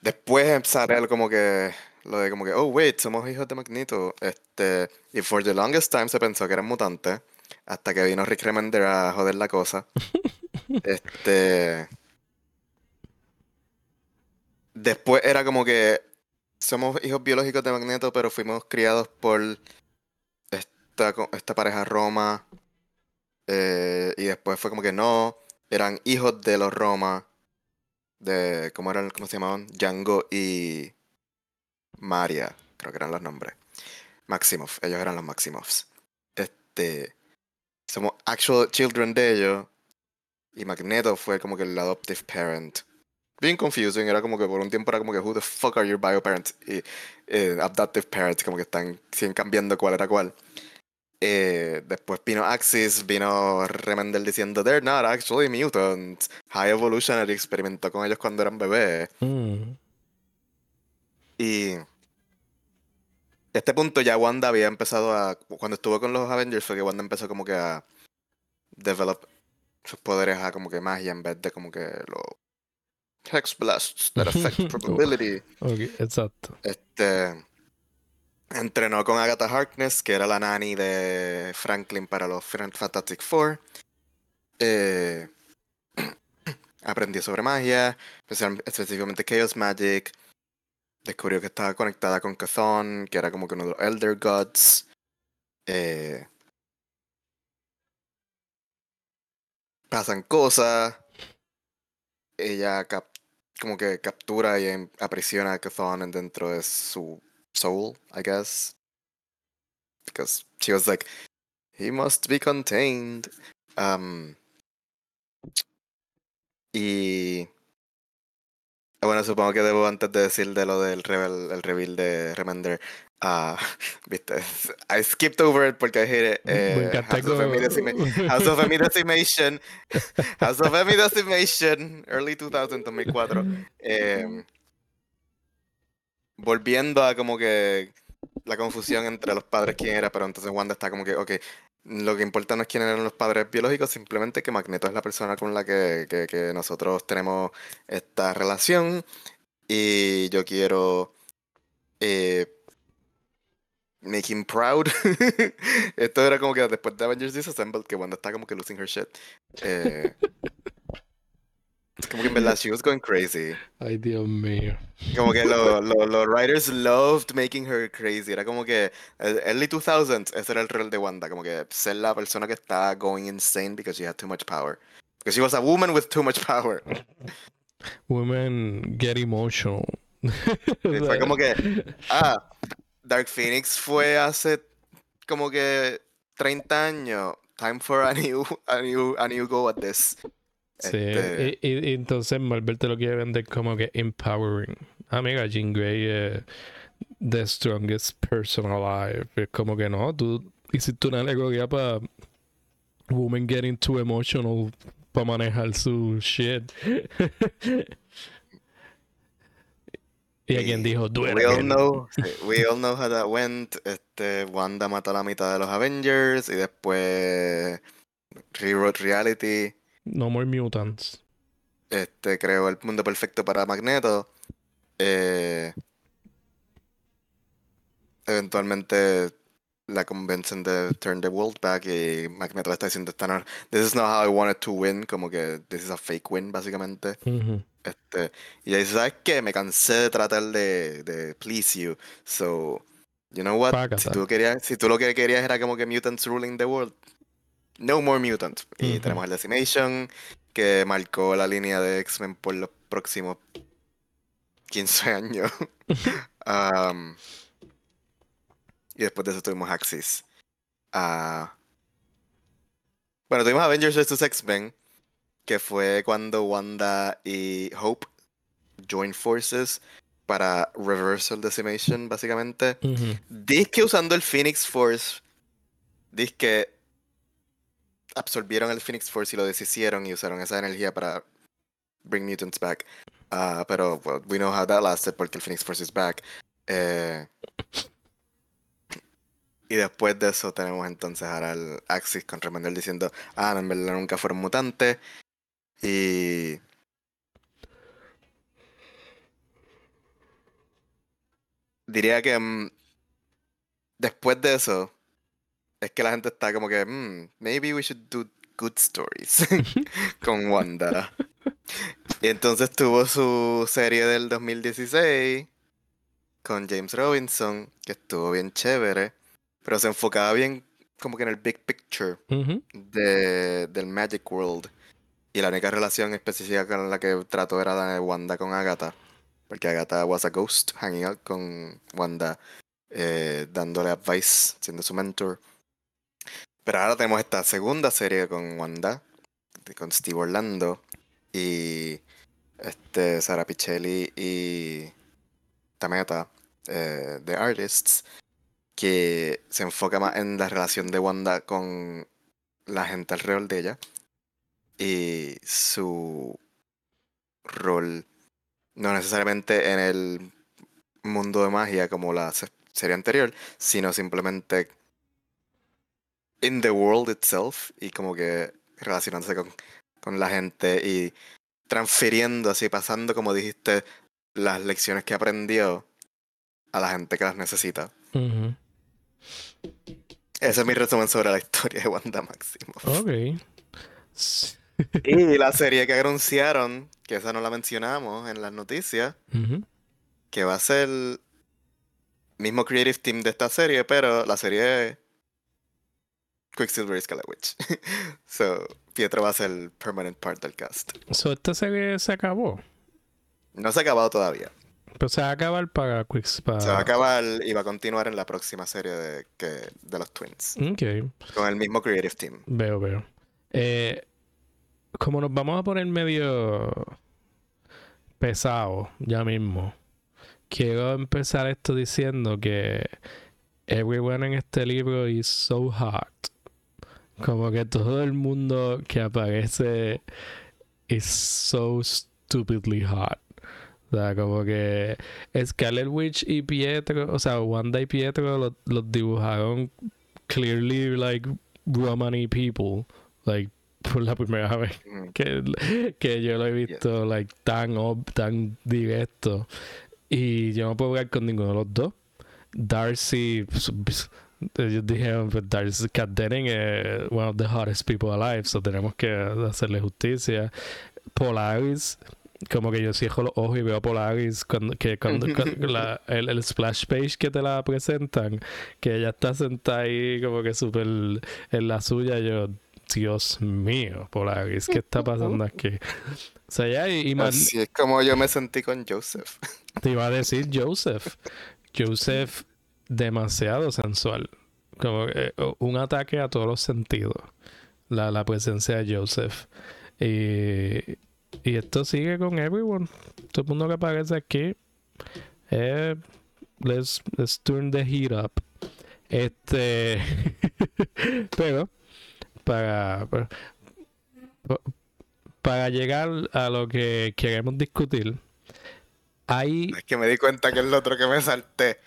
después sale como que. Lo de como que, oh wait, somos hijos de Magneto. Este. Y for the longest time se pensó que eran mutantes. Hasta que vino Rick Remender a joder la cosa. este. Después era como que somos hijos biológicos de Magneto, pero fuimos criados por esta, esta pareja Roma. Eh, y después fue como que no, eran hijos de los Roma. De, ¿cómo eran? ¿Cómo se llamaban? Django y Maria, creo que eran los nombres. Maximoff, ellos eran los Maximovs. Este, somos actual children de ellos. Y Magneto fue como que el adoptive parent bien confusing. Era como que por un tiempo era como que, who the fuck are your bio parents? Y eh, adoptive parents, como que están siguen cambiando cuál era cuál. Eh, después vino Axis, vino Remender diciendo, they're not actually mutants. High Evolutionary experimentó con ellos cuando eran bebés. Mm. Y este punto ya Wanda había empezado a. Cuando estuvo con los Avengers, fue que Wanda empezó como que a develop sus poderes a como que magia en vez de como que lo Hex Blasts that affect probability. okay, exacto. Este. Entrenó con Agatha Harkness, que era la nani de Franklin para los Fantastic Four. Eh, aprendió sobre magia, específicamente Chaos Magic. Descubrió que estaba conectada con Cathon, que era como que uno de los Elder Gods. Eh, pasan cosas. Ella cap como que captura y aprisiona a Cathon dentro de su soul, I guess. Because she was like, he must be contained. Um, y bueno, supongo que debo antes de decir de lo del rebel, el reveal de Remender. Ah, viste, I skipped over it porque I hate it. Eh, House, of House of Decimation. House of Decimation, early 2000, 2004. Eh, volviendo a como que la confusión entre los padres, quién era, pero entonces Wanda está como que, ok, lo que importa no es quién eran los padres biológicos, simplemente que Magneto es la persona con la que, que, nosotros tenemos esta relación y yo quiero eh, make him proud. Esto era como que después de Avengers Disassembled, que Wanda está como que losing her shit. Eh, Como que en verdad, she was going crazy. Ay, Dios mío. Como que los lo, lo writers loved making her crazy. Era como que early 2000s, ese era el rol de Wanda. Como que ser la persona que estaba going insane because she had too much power. Because she was a woman with too much power. Women get emotional. fue como que, ah, Dark Phoenix fue hace como que 30 años. Time for a new, a new, a new go at this. Sí, este... y, y, entonces Marvel te lo quiere vender como que empowering. Amiga, Jean Grey es the strongest person alive. Es como que no, tú hiciste una alegoría para women getting too emotional para manejar su shit. y alguien dijo, duele. We all know, we all know how that went. Este, Wanda mató a la mitad de los Avengers y después rewrote reality. No more mutants. Este, creó el mundo perfecto para Magneto. Eh, eventualmente la convencen de turn the world back y Magneto está diciendo esta this is not how I wanted to win como que this is a fake win básicamente. Este y ella dice sabes qué me cansé de tratar de, de please you so you know what si tú querías si tú lo que querías era como que mutants ruling the world no more mutants y tenemos el Decimation que marcó la línea de X-Men por los próximos 15 años um, y después de eso tuvimos Axis. Ah, bueno, tuvimos Avengers vs. X-Men, que fue cuando Wanda y Hope join forces para Reversal Decimation, básicamente. Uh que usando el Phoenix Force, dice que absorbieron el Phoenix Force y lo deshicieron y usaron esa energía para bring mutants back. Uh, pero we know how that lasted porque el Phoenix Force is back. Eh, y después de eso tenemos entonces ahora el Axis con Remender diciendo, ah, en verdad nunca fueron mutantes. Y... Diría que mm, después de eso, es que la gente está como que, mm, maybe we should do good stories con Wanda. y entonces tuvo su serie del 2016 con James Robinson, que estuvo bien chévere. Pero se enfocaba bien como que en el big picture de, del Magic World. Y la única relación específica con la que trató era la de Wanda con Agatha. Porque Agatha was a ghost hanging out con Wanda, eh, dándole advice, siendo su mentor. Pero ahora tenemos esta segunda serie con Wanda, con Steve Orlando y este Sara Pichelli y Tameta, eh, The Artists que se enfoca más en la relación de Wanda con la gente alrededor de ella y su rol no necesariamente en el mundo de magia como la serie anterior, sino simplemente in the world itself y como que relacionándose con, con la gente y transfiriendo así, pasando como dijiste las lecciones que aprendió a la gente que las necesita. Ese es mi resumen sobre la historia de Wanda Maximoff. Ok. y la serie que anunciaron, que esa no la mencionamos en las noticias, que va a ser el mismo creative team de esta serie, pero la serie Quicksilver y Scarlet Witch. so, Pietro va a ser el permanent part del cast. So, esta serie se acabó. No se ha acabado todavía. Pero se va a acabar para Quicks. Se va a acabar y va a continuar en la próxima serie de, que, de los Twins. Ok. Con el mismo Creative Team. Veo, veo. Eh, como nos vamos a poner medio pesado ya mismo, quiero empezar esto diciendo que everyone en este libro is so hot. Como que todo el mundo que aparece is so stupidly hot. O sea, como que Scarlet Witch y Pietro, o sea, Wanda y Pietro los, dibujaron clearly like Romani people, like por la primera vez que, que yo lo he visto like tan tan directo y yo no puedo hablar con ninguno de los dos. Darcy ellos dijeron pues Darcy Kat Denning es one of the hottest people alive so tenemos que hacerle justicia Polaris como que yo cierro los ojos y veo Polaris cuando, que cuando, la, el, el, splash page que te la presentan, que ella está sentada ahí como que súper en la suya, yo, Dios mío, Polaris, ¿qué está pasando aquí? O sea, ya y, Así es como yo me sentí con Joseph. Te iba a decir Joseph. Joseph demasiado sensual. Como un ataque a todos los sentidos. La, la presencia de Joseph. Y y esto sigue con everyone. Todo el mundo que aparece aquí. Eh, let's, let's turn the heat up. Este. pero, para, para, llegar a lo que queremos discutir, hay. Es que me di cuenta que es lo otro que me salté.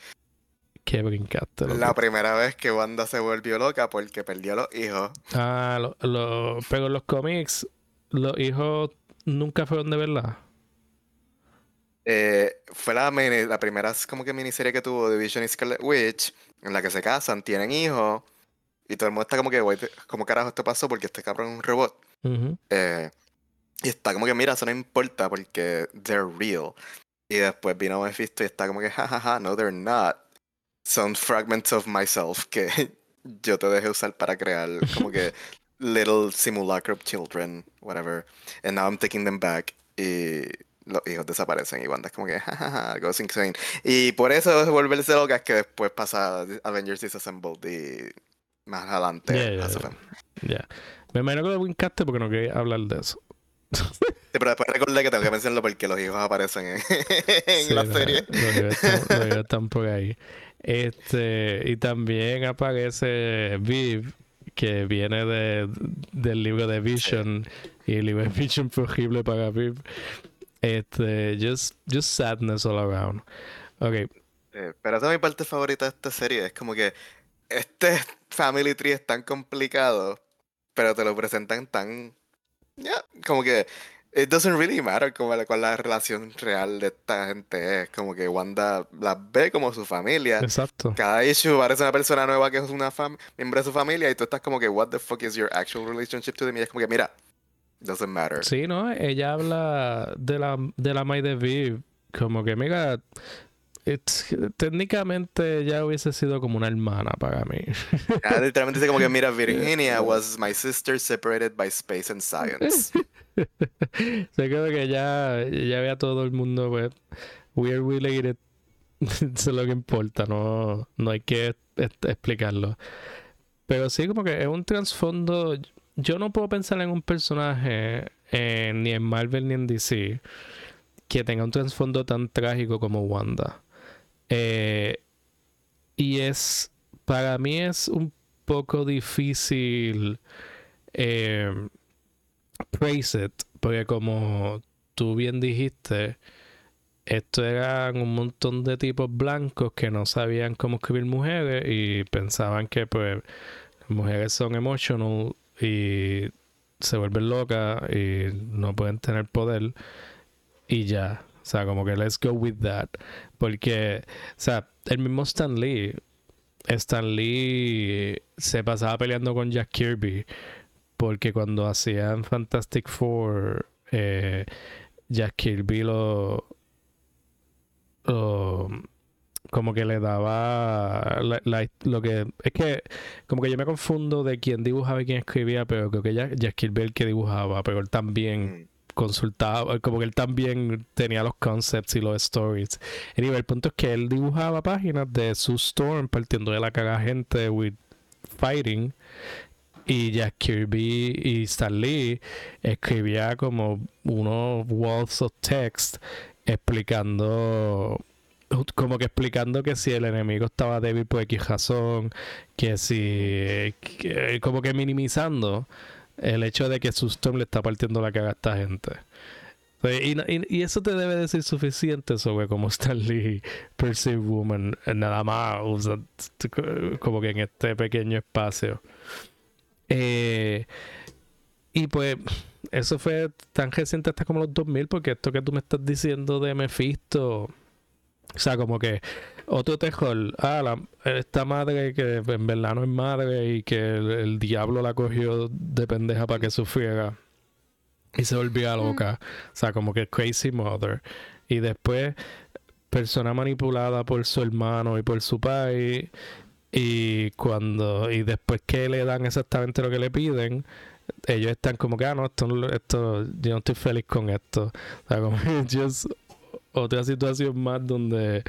Que brincaste. La primera vez que Wanda se volvió loca porque perdió los hijos. Ah, lo, lo, pero en los cómics, los hijos nunca fueron de verdad. Eh, fue la, la primera como que miniserie que tuvo Division y Scarlet Witch, en la que se casan, tienen hijos, y todo el mundo está como que, ¿cómo carajo esto pasó? Porque este cabrón es un robot. Eh, y está como que, mira, eso no importa porque they're real. Y después vino Mephisto y está como que, jajaja, no, they're not. Son fragments of myself que yo te dejé usar para crear como que little simulacrum children, whatever. And now I'm taking them back. Y los hijos desaparecen y Wanda es como que, jajaja, goes insane. Y por eso volverse loca es que después pasa Avengers Disassembled y más adelante. Ya, ya, Me imagino que lo brincaste porque no quería hablar de eso. Sí, pero después recordé que tengo que mencionarlo porque los hijos aparecen en, en la serie. Los los hijos están por ahí. Este, y también aparece Viv, que viene de, del libro de Vision y el libro de Vision fue horrible para mí. Este, just, just sadness all around. Ok. Eh, pero esa es mi parte favorita de esta serie. Es como que este Family Tree es tan complicado, pero te lo presentan tan. Ya, como que it doesn't really matter como cuál la relación real de esta gente es. Como que Wanda la ve como su familia. Exacto. Cada issue parece una persona nueva que es una miembro de su familia y tú estás como que, what the fuck is your actual relationship to them? Y es como que, mira, doesn't matter. Sí, ¿no? Ella habla de la, de la May de Viv. Como que, mira, técnicamente ya hubiese sido como una hermana para mí. literalmente dice como que, mira, Virginia was my sister separated by space and science. Se creo que ya, ya ve a todo el mundo, pues, we're related. Eso es lo que importa, no, no hay que explicarlo. Pero sí, como que es un trasfondo. Yo no puedo pensar en un personaje ni en Marvel ni en DC que tenga un trasfondo tan trágico como Wanda. Eh, y es, para mí es un poco difícil eh, praise it, porque como tú bien dijiste, esto eran un montón de tipos blancos que no sabían cómo escribir mujeres y pensaban que pues mujeres son emotional y se vuelven locas y no pueden tener poder y ya. O sea, como que let's go with that. Porque, o sea, el mismo Stan Lee, Stan Lee se pasaba peleando con Jack Kirby. Porque cuando hacían Fantastic Four, eh, Jack Kirby lo, como que le daba lo que es que como que yo me confundo de quién dibujaba y quién escribía pero creo que Jack, Jack Kirby el que dibujaba pero él también mm consultaba, como que él también tenía los concepts y los stories. El punto es que él dibujaba páginas de su storm partiendo de la caga gente with fighting. Y Jack Kirby y Stan Lee escribía como unos walls of text explicando como que explicando que si el enemigo estaba débil por X razón, que si como que minimizando el hecho de que su storm le está partiendo la cara a esta gente. Y, eso te debe decir suficiente sobre cómo Lee perceive woman, nada más, como que en este pequeño espacio. Eh, y pues, eso fue tan reciente hasta como los 2000, porque esto que tú me estás diciendo de Mephisto o sea, como que otro tejol, ah, la, esta madre que en verdad no es madre y que el, diablo la cogió de pendeja para que sufriera. y se volvía loca. O sea, como que crazy mother. Y después, persona manipulada por su hermano y por su padre. Y cuando, y después que le dan exactamente lo que le piden, ellos están como que, ah, no, esto, esto yo no estoy feliz con esto. O sea, como es otra situación más donde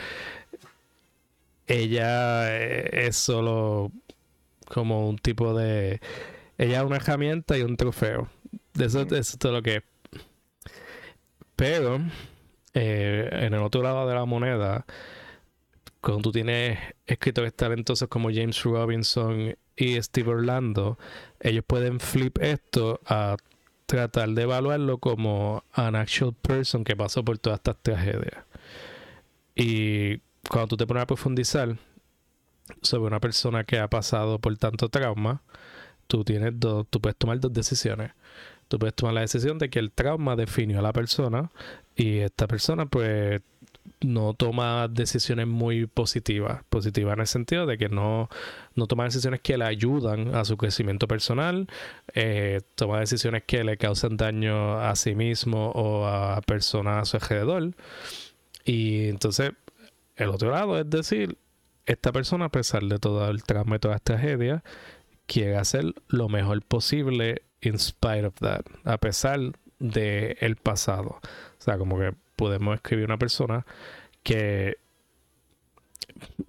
ella eh, es solo como un tipo de. Ella es una herramienta y un trofeo. De eso, es todo lo que Pero, eh, en el otro lado de la moneda, cuando tú tienes escritores talentosos como James Robinson y Steve Orlando, ellos pueden flip esto a tratar de evaluarlo como an actual person que pasó por todas estas tragedias. Y cuando tú te pones a profundizar sobre una persona que ha pasado por tanto trauma, tú tienes dos, tú puedes tomar dos decisiones. Tú puedes tomar la decisión de que el trauma definió a la persona y esta persona pues no toma decisiones muy positivas. Positivas en el sentido de que no, no toma decisiones que le ayudan a su crecimiento personal, eh, toma decisiones que le causan daño a sí mismo o a personas a su alrededor. Y entonces, el otro lado es decir, esta persona, a pesar de todo el trauma y todas las tragedias, quiere hacer lo mejor posible in spite of that, a pesar de el pasado. O sea, como que podemos escribir una persona que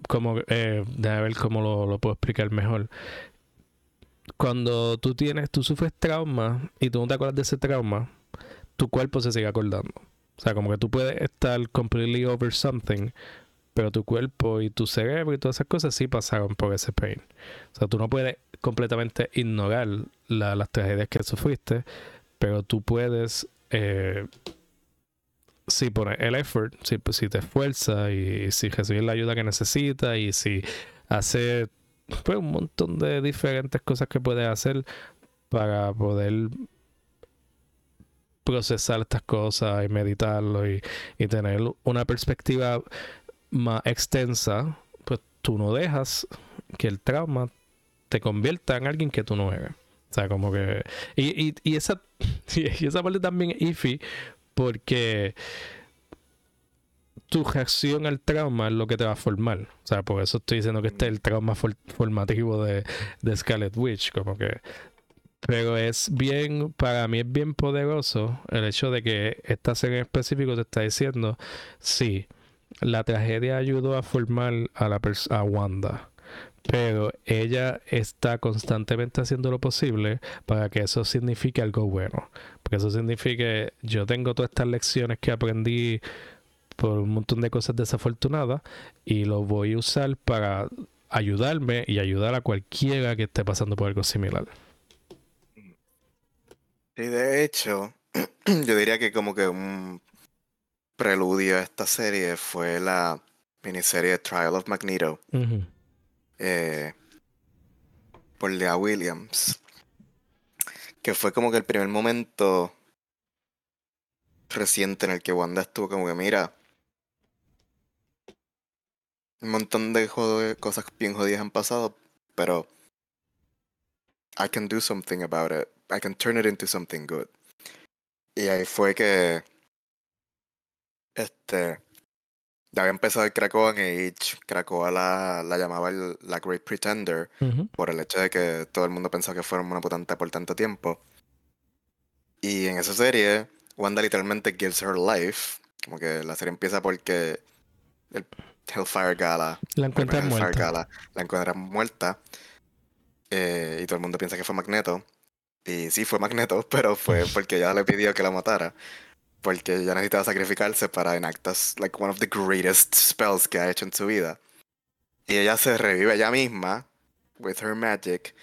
como eh, déjame ver cómo lo, lo, puedo explicar mejor cuando tú tienes tú sufres trauma y tú no te acuerdas de ese trauma tu cuerpo se sigue acordando o sea como que tú puedes estar completely over something pero tu cuerpo y tu cerebro y todas esas cosas sí pasaron por ese pain. O sea tú no puedes completamente ignorar las tragedias que sufriste pero tú puedes eh, si pones el effort, si, si te esfuerzas y, si recibes la ayuda que necesitas y si hace pues, un montón de diferentes cosas que puedes hacer para poder procesar estas cosas y meditarlo y, y tener una perspectiva más extensa, pues tú no dejas que el trauma te convierta en alguien que tú no eres. O sea, como que. Y, y, esa, y esa parte también es iffy, porque tu reacción al trauma es lo que te va a formar. O sea, por eso estoy diciendo que este es el trauma formativo de, de Scarlet Witch, como que pero es bien, para mí es bien poderoso el hecho de que esta serie en específico te está diciendo, sí, la tragedia ayudó a formar a, la a Wanda pero ella está constantemente haciendo lo posible para que eso signifique algo bueno. Porque eso signifique, yo tengo todas estas lecciones que aprendí por un montón de cosas desafortunadas y lo voy a usar para ayudarme y ayudar a cualquiera que esté pasando por algo similar. Y de hecho, yo diría que como que un preludio a esta serie fue la miniserie Trial of Magneto eh, por Lea Williams. Que fue como que el primer momento reciente en el que Wanda estuvo como que, mira, un montón de cosas bien jodidas han pasado, pero I can do something about it. I can turn it into something good. Y ahí fue que este ya había empezado el Krakoa en Age. Krakoa la, la llamaba la Great Pretender por el hecho de que todo el mundo pensaba que fueron una potente por tanto tiempo. Y en esa serie, Wanda literalmente gives her life. Como que la serie empieza porque el Hellfire Gala. La encuentra muerta. la encuentra muerta. Eh, y todo el mundo piensa que fue Magneto. Y sí fue Magneto, pero fue porque ella le pidió que la matara porque ella necesitaba sacrificarse para enactar like one of the greatest spells que ha hecho en su vida. Y ella se revive ella misma with her magic,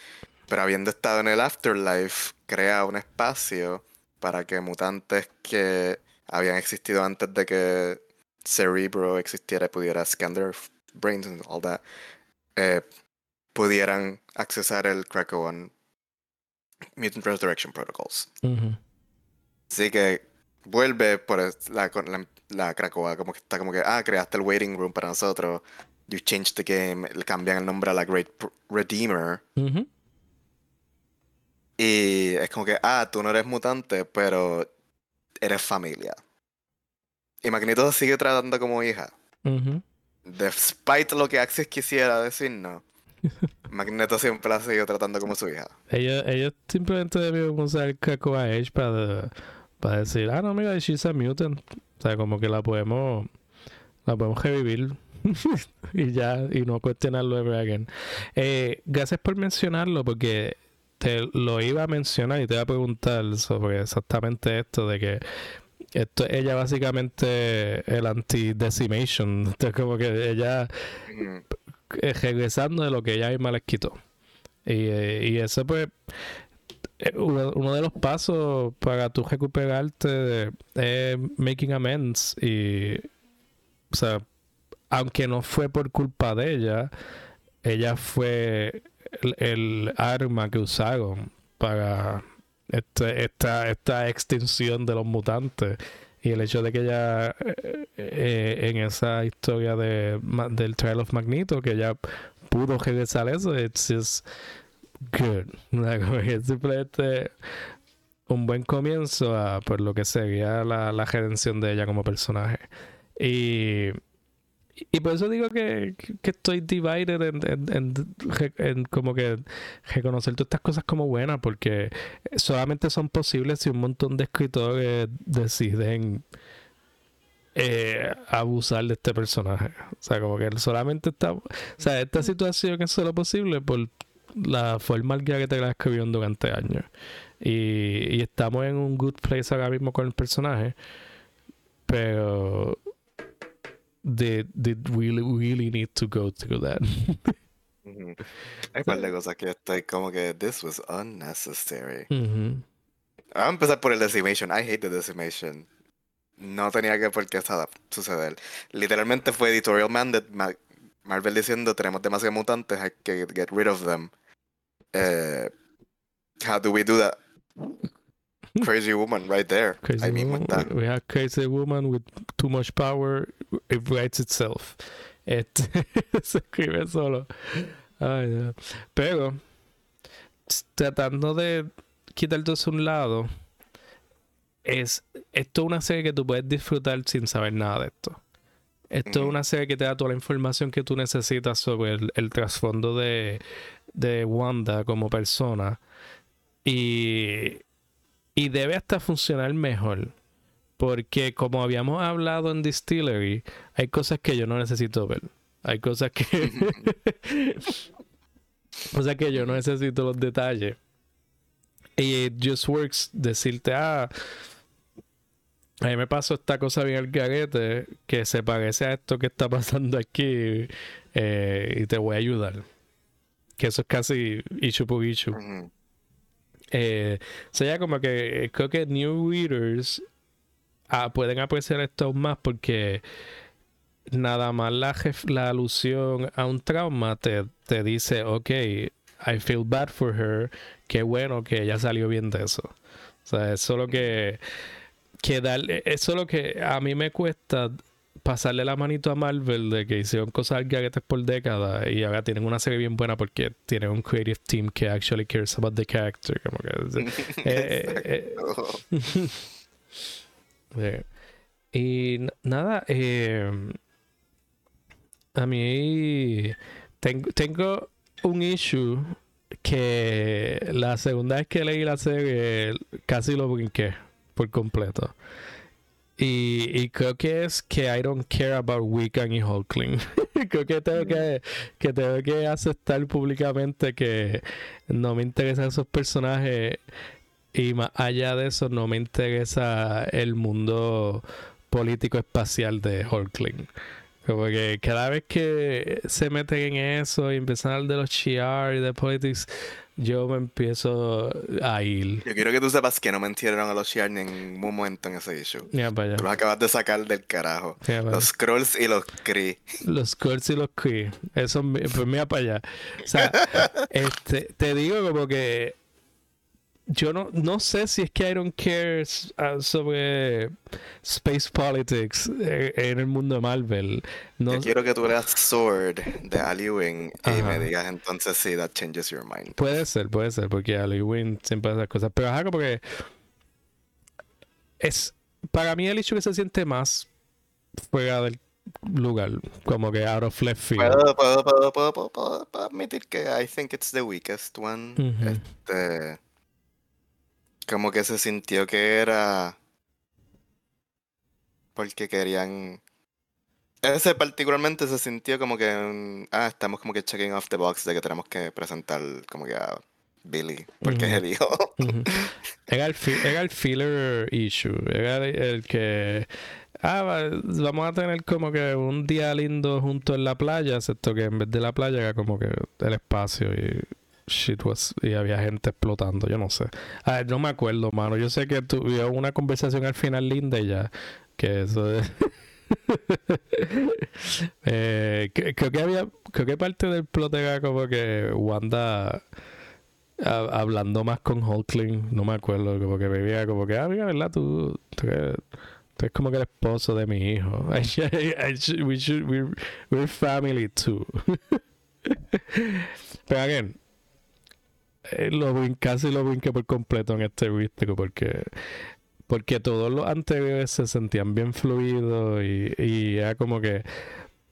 pero habiendo estado en el afterlife, crea un espacio para que mutantes que habían existido antes de que Cerebro existiera y pudiera scan their brains and all that, eh, pudieran accesar el Krakoan Mutant Resurrection Protocols. Así que vuelve por la, la, la como que está como que, ah, creaste el waiting room para nosotros, you changed the game, le cambian el nombre a la Great Redeemer. Y es como que, ah, tú no eres mutante, pero eres familia. Y Magneto sigue tratando como hija. Despite lo que Axis quisiera decir, no. Magneto siempre la ha seguido tratando como su hija. Ellos, ellos simplemente debieron usar Krakoa Edge para, para decir, ah, no, mira, she's a mutant. O sea, como que la podemos, la podemos revivir. y ya, y no cuestionarlo ever again. Eh, gracias por mencionarlo, porque te lo iba a mencionar y te iba a preguntar sobre exactamente esto de que esto ella básicamente el anti-decimation. Entonces, como que ella eh, regresando de lo que ella misma les quitó. Y, eh, y eso, pues, eh, uno, de los pasos para tú recuperarte es making amends. Y, o sea, aunque no fue por culpa de ella, ella fue el, arma que usaron para este, esta, esta extinción de los mutantes. Y el hecho de que ella, eh, eh, en esa historia de, del Trial of Magneto, que ella pudo regresar eso, it's just good. Es simplemente un buen comienzo a por lo que sería la, la redención de ella como personaje. Y y por eso digo que, estoy divided en, como que reconocer todas estas cosas como buenas, porque solamente son posibles si un montón de escritores deciden eh, abusar de este personaje. O sea, como que solamente está. O sea, esta situación es solo posible por la forma en que te la escribieron durante años. Y, y estamos en un good place ahora mismo con el personaje. Pero did, did really, really need to go through that. Hay un par de cosas que estoy como que this was unnecessary. Vamos a empezar por el decimation. I hate the decimation. No tenía que por qué suceder. Literalmente fue editorial mandate. Marvel diciendo tenemos demasiados mutantes, hay que get rid of them. Uh, how do we do that? Crazy Woman right there. Crazy Ahí mismo está. We have Crazy Woman with too much power. It writes itself. Este, se escribe solo. Ay, Pero, tratando de quitar todo un lado, es esto es una serie que tú puedes disfrutar sin saber nada de esto. Esto es una serie que te da toda la información que tú necesitas sobre el, el trasfondo de, de Wanda como persona. Y y debe hasta funcionar mejor. Porque como habíamos hablado en Distillery, hay cosas que yo no necesito ver. Hay cosas que... o sea que yo no necesito los detalles. Y it just works decirte, ah, a mí me pasó esta cosa bien al garete que se parece a esto que está pasando aquí eh, y te voy a ayudar. Que eso es casi issue por issue. Eh, sería como que creo que new readers ah, pueden apreciar esto más porque nada más la, la alusión a un trauma te, te dice, ok, I feel bad for her, qué bueno que ella salió bien de eso. O sea, es solo que, que darle, es solo que a mí me cuesta pasarle la manito a Marvel de que hicieron cosas gaguetes por décadas y ahora tienen una serie bien buena porque tienen un creative team que actually cares about the character. Como que, eh, eh, eh, y nada, a mí tengo, tengo un issue que la segunda vez que leí la serie casi lo brinqué por completo. Y, creo que es que I don't care about Wiccan y Hulkling. creo que tengo que, que tengo que aceptar públicamente que no me interesan esos personajes y más allá de eso no me interesa el mundo político espacial de Hulkling. Como que cada vez que se meten en eso y empiezan a hablar de los Shiar y de politics, yo me empiezo a ir. Yo quiero que tú sepas que no me entierran a los Shiar en un momento en ese issue. Ya, para Los acabas de sacar del carajo. los Scrolls y los Kree. Los Scrolls y los Kree. Eso, pues mira para allá. O sea, este, te digo como que yo no, no sé si es que I don't care uh, sobre space politics eh, en el mundo de Marvel. No, yo quiero que tú leas Sword de Ali Wing y me digas entonces si that changes your mind. Puede ser, puede ser, porque Ali Wing siempre hace esas cosas. Pero es algo porque es para mí el hecho que se siente más fuera del lugar, como que out of left field. Puedo, puedo, puedo, puedo, puedo, admitir que I think it's the weakest one. Este como que se sintió que era porque querían ese particularmente se sintió como que ah estamos como que checking off the box de que tenemos que presentar como que a Billy porque es el hijo era, el era el filler issue era el, que ah vamos a tener como que un día lindo junto en la playa excepto que en vez de la playa era como que el espacio y shit was y había gente explotando, yo no sé. no me acuerdo, mano. Yo sé que tuvieron una conversación al final linda ya. Que eso es. eh, creo que había. Creo que parte del plot era como que Wanda. hablando más con Hulkling, no me acuerdo, como que bebía, como que, ah, mira, ¿verdad? Tú, tú, eres como que el esposo de mi hijo. we should, we're, we're family too. Pero again, eh, lo casi lo brinqué por completo en este rístico porque porque todos los anteriores se sentían bien fluidos y, y era como que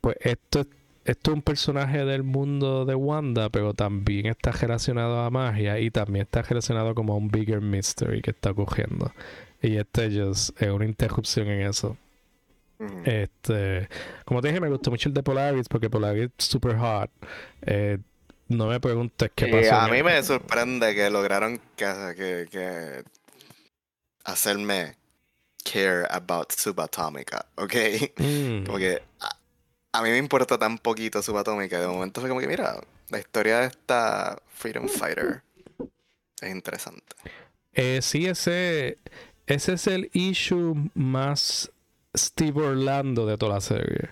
pues esto esto es un personaje del mundo de Wanda, pero también está relacionado a magia y también está relacionado como a un bigger mystery que está ocurriendo. Y este es una interrupción en eso. Este, como te dije, me gustó mucho el de Polaris porque Polaris es super hot. Eh, no me preguntes qué pasó. a mí me sorprende que lograron que, que, hacerme care about Subatómica, ¿ok? Mm. Como que a, mí me importa tan poquito Subatómica. De momento fue como que, mira, la historia de esta Freedom Fighter es interesante. Eh, sí, ese, ese es el issue más Steve Orlando de toda la serie.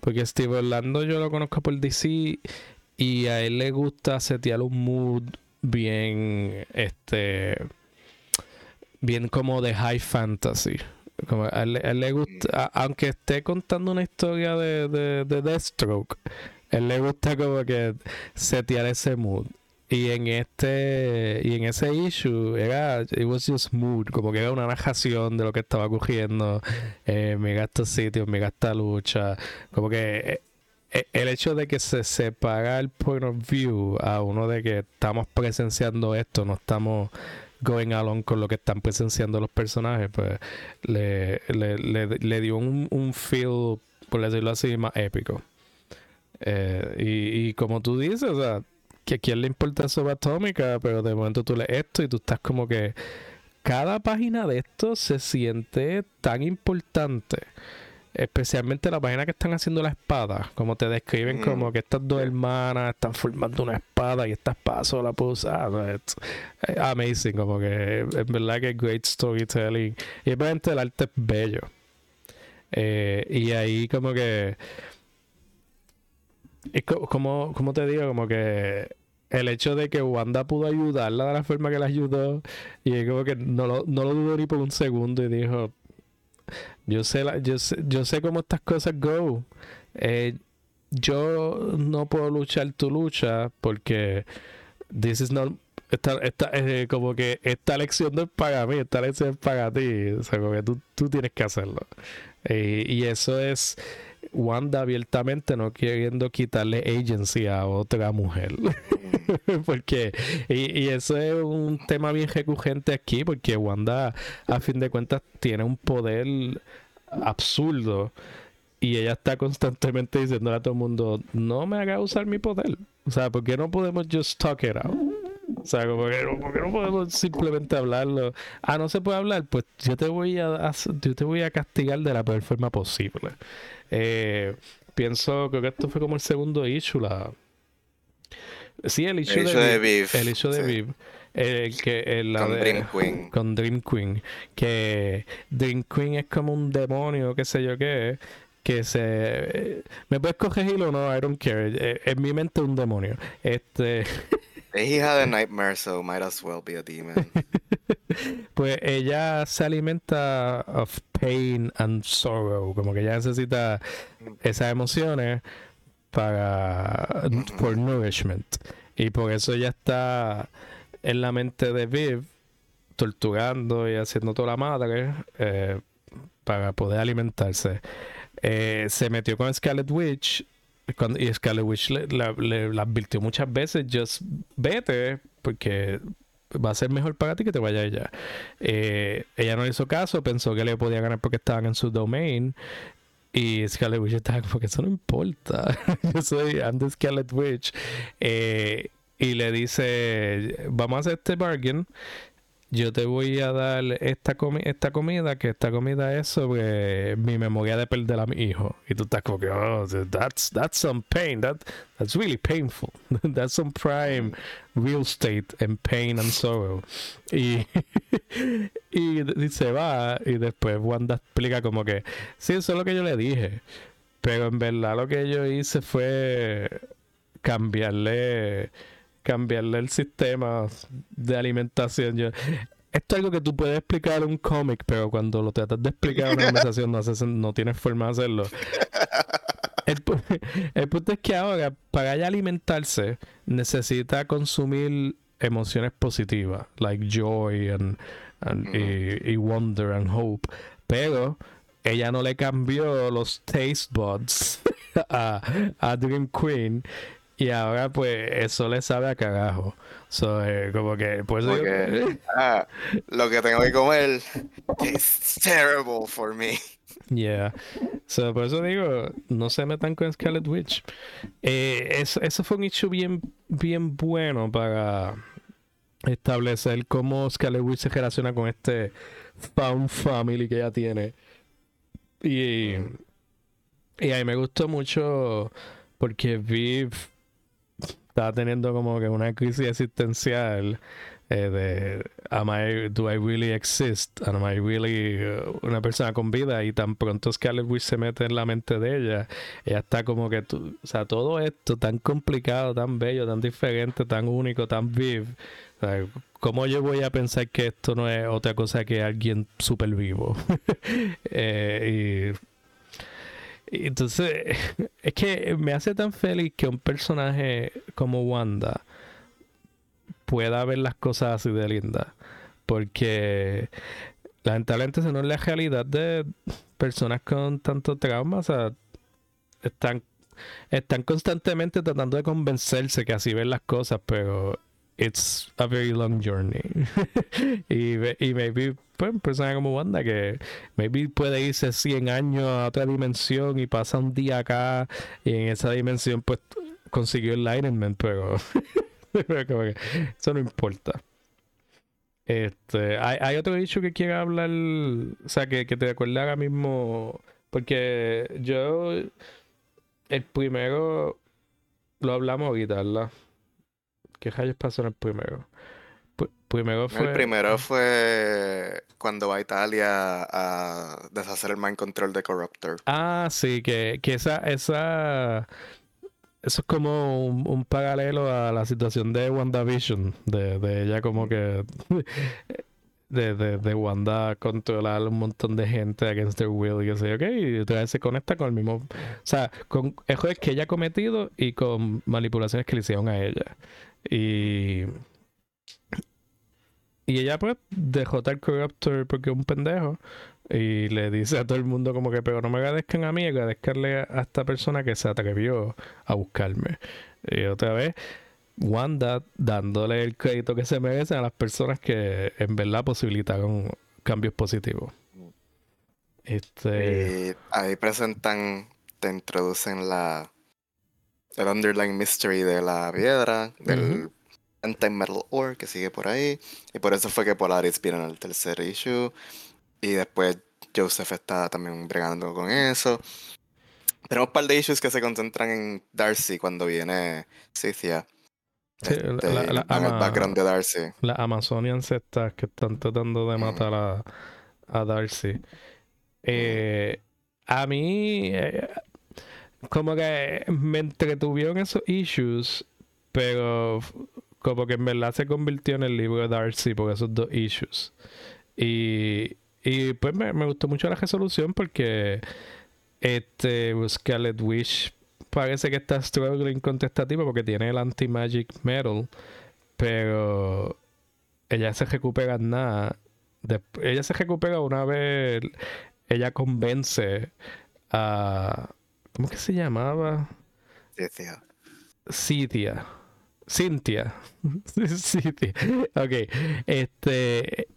Porque Steve Orlando yo lo conozco por DC y a él le gusta setear un mood bien, este, bien como de high fantasy. Como a, él, le gusta, aunque esté contando una historia de, de, de Deathstroke, a él le gusta como que setear ese mood. Y en este, y en ese issue era, it was just mood, como que era una narración de lo que estaba ocurriendo, eh, me gasta sitio, me gasta lucha, como que eh, el hecho de que se separa el point of view a uno de que estamos presenciando esto, no estamos going along con lo que están presenciando los personajes, pues le, le, dio un, un, feel, por decirlo así, más épico. Eh, y, y, como tú dices, o sea, que a quién le importa atómica, pero de momento tú lees esto y tú estás como que cada página de esto se siente tan importante especialmente la página que están haciendo la espada, como te describen como que estas dos hermanas están formando una espada y esta espada sola puede usar. amazing, como que en verdad que es great storytelling. Y obviamente el arte es bello. Eh, y ahí como que... Es como, como te digo, como que el hecho de que Wanda pudo ayudarla de la forma que la ayudó y como que no lo, no lo dudó ni por un segundo y dijo, yo sé, la, yo sé, yo sé cómo estas cosas go. Eh, yo no puedo luchar tu lucha porque this is esta, esta, eh, como que esta lección no es para mí, esta lección es para ti. O sea, como que tú, tú tienes que hacerlo. Eh, y eso es Wanda abiertamente no queriendo quitarle agency a otra mujer. porque, y, y, eso es un tema bien recurrente aquí, porque Wanda, a fin de cuentas, tiene un poder absurdo. Y ella está constantemente diciendo a todo el mundo, no me haga usar mi poder. O sea, ¿por qué no podemos just talk it out? O sea, como que, no podemos simplemente hablarlo? Ah, no se puede hablar, pues yo te voy a, yo te voy a castigar de la peor forma posible. Eh, pienso, creo que esto fue como el segundo issue, la... Sí, el issue, de, Viv. El issue de Viv. El que, con Dream Queen. Con Dream Queen. Que Dream Queen es como un demonio, qué sé yo qué. Que se. ¿Me puedes corregir o no? I don't care. Eh, en mi mente es un demonio. Este. He had a nightmare, so might as well be a demon. pues ella se alimenta of pain and sorrow, como que ella necesita esas emociones para por nourishment y por eso ella está en la mente de Viv torturando y haciendo toda la madre eh, para poder alimentarse. Eh, se metió con Scarlet Witch y Scarlet Witch le, le, advirtió muchas veces, just vete, porque va a ser mejor para ti que te vaya ella. Eh, ella no le hizo caso, pensó que le podía ganar porque estaban en su domain. Y Scarlet Witch estaba como que eso no importa. Yo soy the Scarlet Witch. Eh, y le dice, vamos a hacer este bargain yo te voy a dar esta, esta comida, que esta comida es sobre mi memoria de perder a mi hijo. Y tú estás como que, oh, that's, that's some pain, that, that's really painful. that's some prime real estate and pain and sorrow. Y, y, se va, y después Wanda explica como que, sí, eso es lo que yo le dije. Pero en verdad lo que yo hice fue cambiarle cambiarle el sistema de alimentación. Yo, esto es algo que tú puedes explicar en un cómic, pero cuando lo tratas de explicar en una conversación no, haces, no tienes forma de hacerlo. El, el, punto es que ahora, para ella alimentarse, necesita consumir emociones positivas, like joy and, y, wonder and hope. Pero ella no le cambió los taste buds a, a Dream Queen y ahora pues eso le sabe a cagajo. So, eh, como que pues ah, lo que tengo que comer es terrible for me. Yeah. So, por eso digo, no se metan con Scarlet Witch. Eh, eso, eso fue un issue bien, bien bueno para establecer cómo Scarlet Witch se relaciona con este found family que ella tiene. Y, y a mí me gustó mucho porque Viv estaba teniendo como que una crisis existencial eh, de am I, do I really exist? Am I really uh, una persona con vida? Y tan pronto Scarlet Witch se mete en la mente de ella, ella está como que, tú, o sea, todo esto tan complicado, tan bello, tan diferente, tan único, tan vivo. ¿Cómo yo voy a pensar que esto no es otra cosa que alguien súper vivo? eh, y entonces, es que me hace tan feliz que un personaje como Wanda pueda ver las cosas así de linda. Porque lamentablemente esa no es la realidad de personas con tanto trauma. O sea, están, están constantemente tratando de convencerse que así ven las cosas, pero it's a very long journey. y, y maybe, pues, persona como Wanda que maybe puede irse 100 años a otra dimensión y pasa un día acá y en esa dimensión, pues, consiguió el alignment, pero, eso no importa. Este, hay, hay otro dicho que quiera hablar, o sea, que, que te recuerda ahora mismo, porque yo, el primero, lo hablamos ahorita, ¿verdad? ¿Qué rayos pasó en el primero? primero fue... El primero fue cuando va a Italia a deshacer el mind control de Corruptor. Ah, sí, que, que esa, esa... Eso es como un, paralelo a la situación de WandaVision, de, de ella como que... De, de, de, Wanda controlar un montón de gente against their will y que sé, ok, y otra vez se conecta con el mismo, o sea, con errores que ella ha cometido y con manipulaciones que le hicieron a ella. Y. Y ella, pues, dejó tal Corruptor porque es un pendejo. Y le dice a todo el mundo, como que, pero no me agradezcan a mí, agradezcanle a esta persona que se atrevió a buscarme. Y otra vez, Wanda dándole el crédito que se merecen a las personas que en verdad posibilitaron cambios positivos. Este. ahí presentan, te introducen la el underlying mystery de la piedra, del anti-metal ore que sigue por ahí. Y por eso fue que Polaris viene en el tercer issue. Y después Joseph está también bregando con eso. Tenemos un par de issues que se concentran en Darcy cuando viene Cynthia. Este, la, en el background de Darcy. Las Amazonian sectas que están tratando de matar a, a Darcy. Eh, a mí, eh, como que me entretuvieron esos issues, pero como que en verdad se convirtió en el libro de Darcy por esos dos issues. Y, y pues me, me gustó mucho la resolución porque este Scarlet Witch parece que está struggling contra esta tipo porque tiene el anti-magic metal, pero ella se recupera nada. ella se recupera una vez ella convence a ¿cómo que se llamaba? Cynthia. Cynthia. Cynthia. Cynthia. Ok. Este.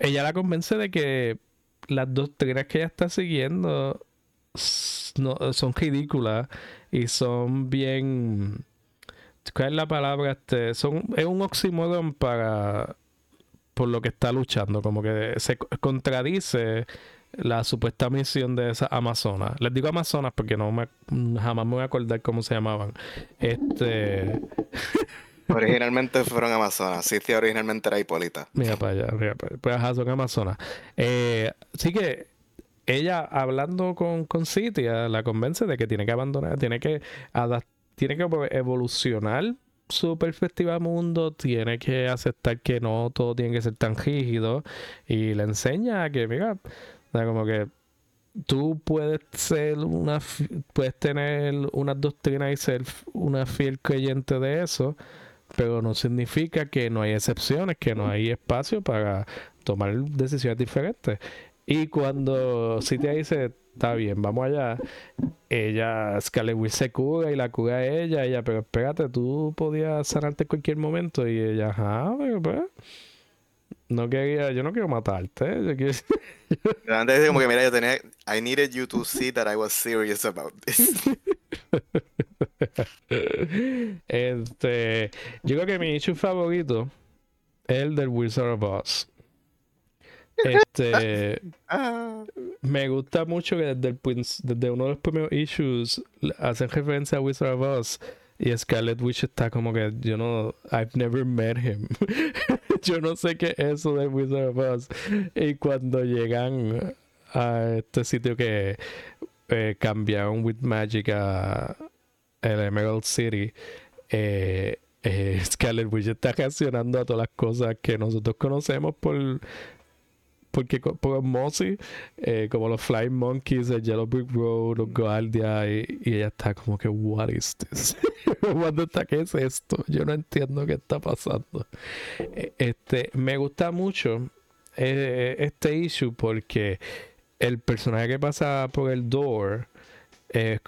Ella la convence de que las doctrinas que ella está siguiendo no, son ridículas y son bien. ¿Cuál es la palabra? Este, son, es un oxímoron para. por lo que está luchando. Como que se contradice la supuesta misión de esa Amazonas. Les digo Amazonas porque no me, jamás me voy a acordar cómo se llamaban. Este. Originalmente fueron Amazonas. Sí, originalmente era Hipólita. Mira para allá, mira para allá. Pues ajá, son Amazonas. Eh, así que ella hablando con, con Citia la convence de que tiene que abandonar, tiene que tiene que evolucionar su perspectiva mundo, tiene que aceptar que no todo tiene que ser tan rígido y le enseña que, mira, como que tú puedes ser una puedes tener una doctrina y ser una fiel creyente de eso, pero no significa que no hay excepciones, que no hay espacio para tomar decisiones diferentes. Y cuando Cynthia dice, está bien, vamos allá, ella, Scarlet Witch se cura y la cura ella, ella, pero espérate, tú podías sanarte en cualquier momento. Y ella, ajá, pero pues, no quería, yo no quiero matarte. Yo quiero... Antes de como que, mira, yo tenía, I needed you to see that I was serious about this. este, yo creo que mi issue favorito es el del Wizard of Oz. Este ah. me gusta mucho que desde, el, desde uno de los primeros issues hacen referencia a Wizard of Oz y Scarlet Witch está como que yo no I've never met him. yo no sé qué es eso de Wizard of Oz. Y cuando llegan a este sitio que eh, cambiaron with Magic a el Emerald City, eh, eh, Scarlet Witch está reaccionando a todas las cosas que nosotros conocemos por porque por Mossy, eh, como los Flying Monkeys, el Yellow Brick Road, los Guardia, y, ella está como que, what is this? está? ¿Qué es esto? Yo no entiendo qué está pasando. E, este, me gusta mucho eh, este issue porque el personaje que pasa por el door es,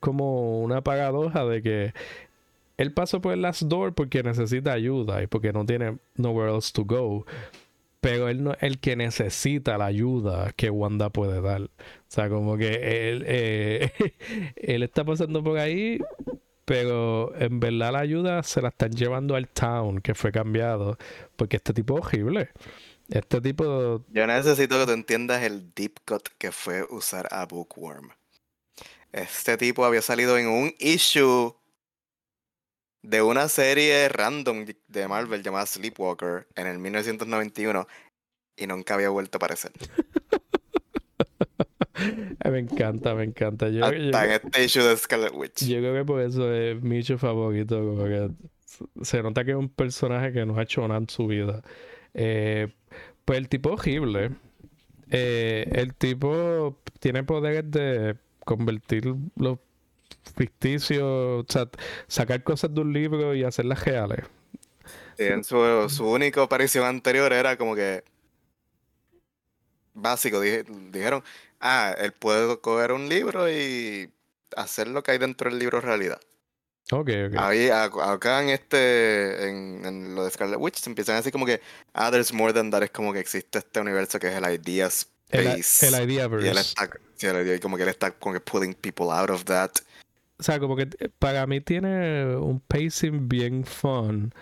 como una paradoja de que él pasó por el last door porque necesita ayuda y porque no tiene nowhere else to go pero él no es el que necesita la ayuda que Wanda puede dar. O sea, como que él, eh, él está pasando por ahí, pero en verdad la ayuda se la están llevando al town, que fue cambiado, porque este tipo es horrible. Este tipo... Yo necesito que tú entiendas el deep cut que fue usar a Bookworm. Este tipo había salido en un issue de una serie random de Marvel llamada Sleepwalker en el 1991 y nunca había vuelto a aparecer. me encanta, me encanta. Yo, en este issue de Scarlet Witch. Yo creo que por eso es mi favorito. Como que se nota que es un personaje que no ha hecho nada en su vida. Eh, pues el tipo horrible. Eh, el tipo tiene poderes de convertir los ficticio, o sea, sacar cosas de un libro y hacerlas reales. en su, su única aparición anterior era como que básico, dijeron, ah, él puede coger un libro y hacer lo que hay dentro del libro realidad. Ok, ok. Ahí, acá en este, en, lo de Scarlet Witch, se empiezan a decir como que, ah, there's more than that, es como que existe este universo que es el idea space. El, el idea verse. Y él está, como que él está como que pulling people out of that o sea, como que eh, para mí tiene un pacing bien fun.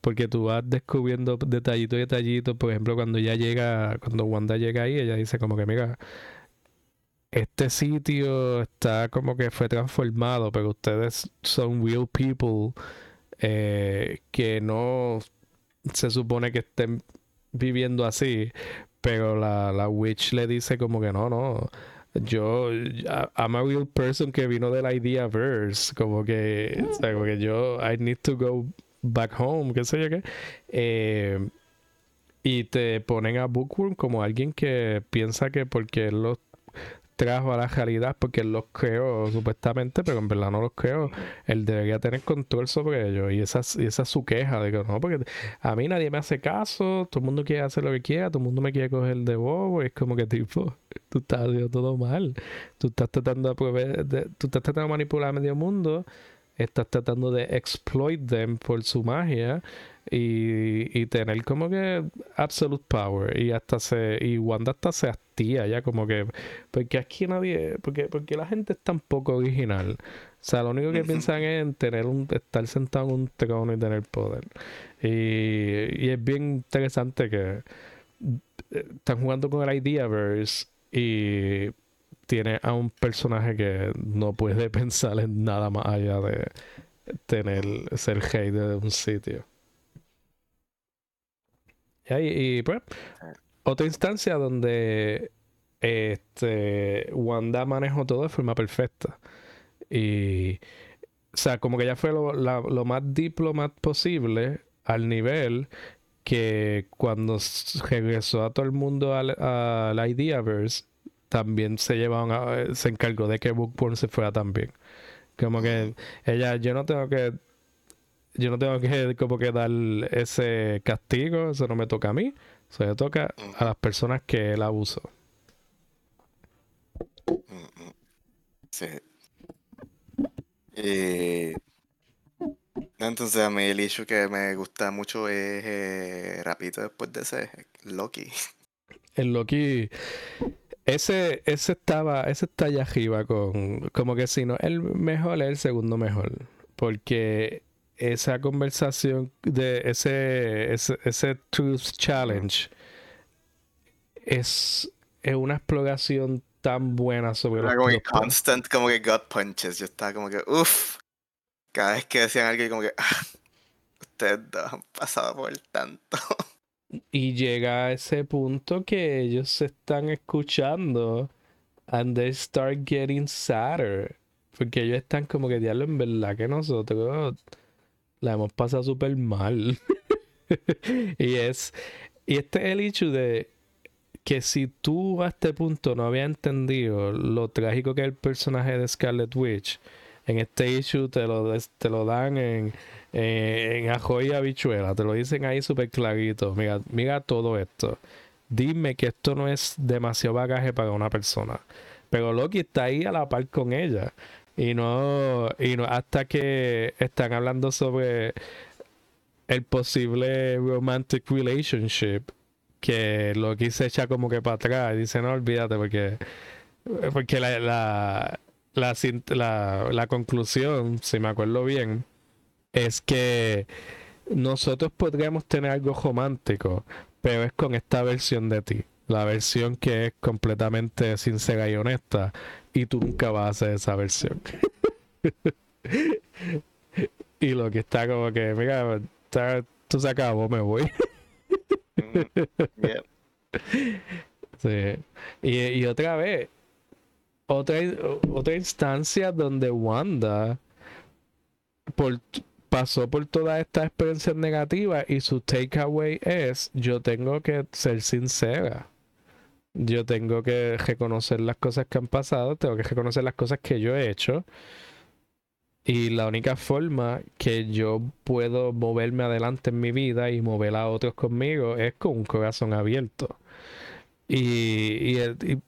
Porque tú vas descubriendo detallito y detallito. Por ejemplo, cuando ya llega, cuando Wanda llega ahí, ella dice como que, mira, este sitio está como que fue transformado, pero ustedes son real people eh, que no se supone que estén viviendo así. Pero la, la witch le dice como que no, no yo, I'm a real person que vino del idea verse, como que, o sea, como que yo, I need to go back home, qué sé yo qué. Eh, y te ponen a Bookworm como alguien que piensa que porque él los trajo a la realidad, porque él los creó supuestamente, pero en verdad no los creó, él debería tener control sobre ellos. Y esa, y esa es su queja, de que no, porque a mí nadie me hace caso, todo el mundo quiere hacer lo que quiera, todo el mundo me quiere coger de bobo, y es como que tipo, tú estás haciendo todo mal, tú estás tratando de, tú estás tratando de manipular a medio mundo, estás tratando de exploit them por su magia y, y, tener como que absolute power. Y hasta se y Wanda hasta se hastía ya como que porque aquí nadie porque porque la gente es tan poco original. O sea lo único que piensan es en tener un estar sentado en un trono y tener poder. Y, y es bien interesante que eh, están jugando con el Ideaverse y tiene a un personaje que no puede pensar en nada más allá de tener ser rey de un sitio y, pues, otra instancia donde este Wanda manejó todo de forma perfecta. Y, o sea, como que ya fue lo, lo más diplomat posible al nivel que cuando regresó a todo el mundo al, al Ideaverse, también se llevaban se encargó de que Bookborn se fuera también. Como que ella, yo no tengo que yo no tengo que como que dar ese castigo, eso no me toca a mí, eso le toca a las personas que él abusó. Sí. Y... Entonces a mí el issue que me gusta mucho es eh, rapidito después de ese Loki. El Loki ese, ese estaba, ese está allá arriba con como que si no, el mejor es el segundo mejor. Porque esa conversación de ese, ese, Truth Challenge es, es, una exploración tan buena sobre Era como que constant, como que gut punches. Yo estaba como que, uff. Cada vez que decían algo, como que, ah, ustedes dos han pasado por tanto. Y llega a ese punto que ellos se están escuchando and they start getting sadder. Porque ellos están como que, diablo, en verdad que nosotros la hemos pasado súper mal. y es. Y este es el hecho de que si tú a este punto no habías entendido lo trágico que es el personaje de Scarlet Witch, en este issue te lo, te lo dan en, en ajo y habichuela, te lo dicen ahí súper clarito. Mira, mira todo esto. Dime que esto no es demasiado bagaje para una persona. Pero Loki está ahí a la par con ella. Y no, y no hasta que están hablando sobre el posible romantic relationship que lo se echa como que para atrás y dice no olvídate porque porque la la, la, la conclusión si me acuerdo bien es que nosotros podríamos tener algo romántico pero es con esta versión de ti la versión que es completamente sincera y honesta y tú nunca vas a hacer esa versión. y lo que está como que, mira, tú se acabó, me voy. Mm, sí. Y, otra vez, otra, otra instancia donde Wanda por, pasó por todas estas experiencias negativas y su takeaway es, yo tengo que ser sincera yo tengo que reconocer las cosas que han pasado, tengo que reconocer las cosas que yo he hecho. Y la única forma que yo puedo moverme adelante en mi vida y mover a otros conmigo es con un corazón abierto. Y, y,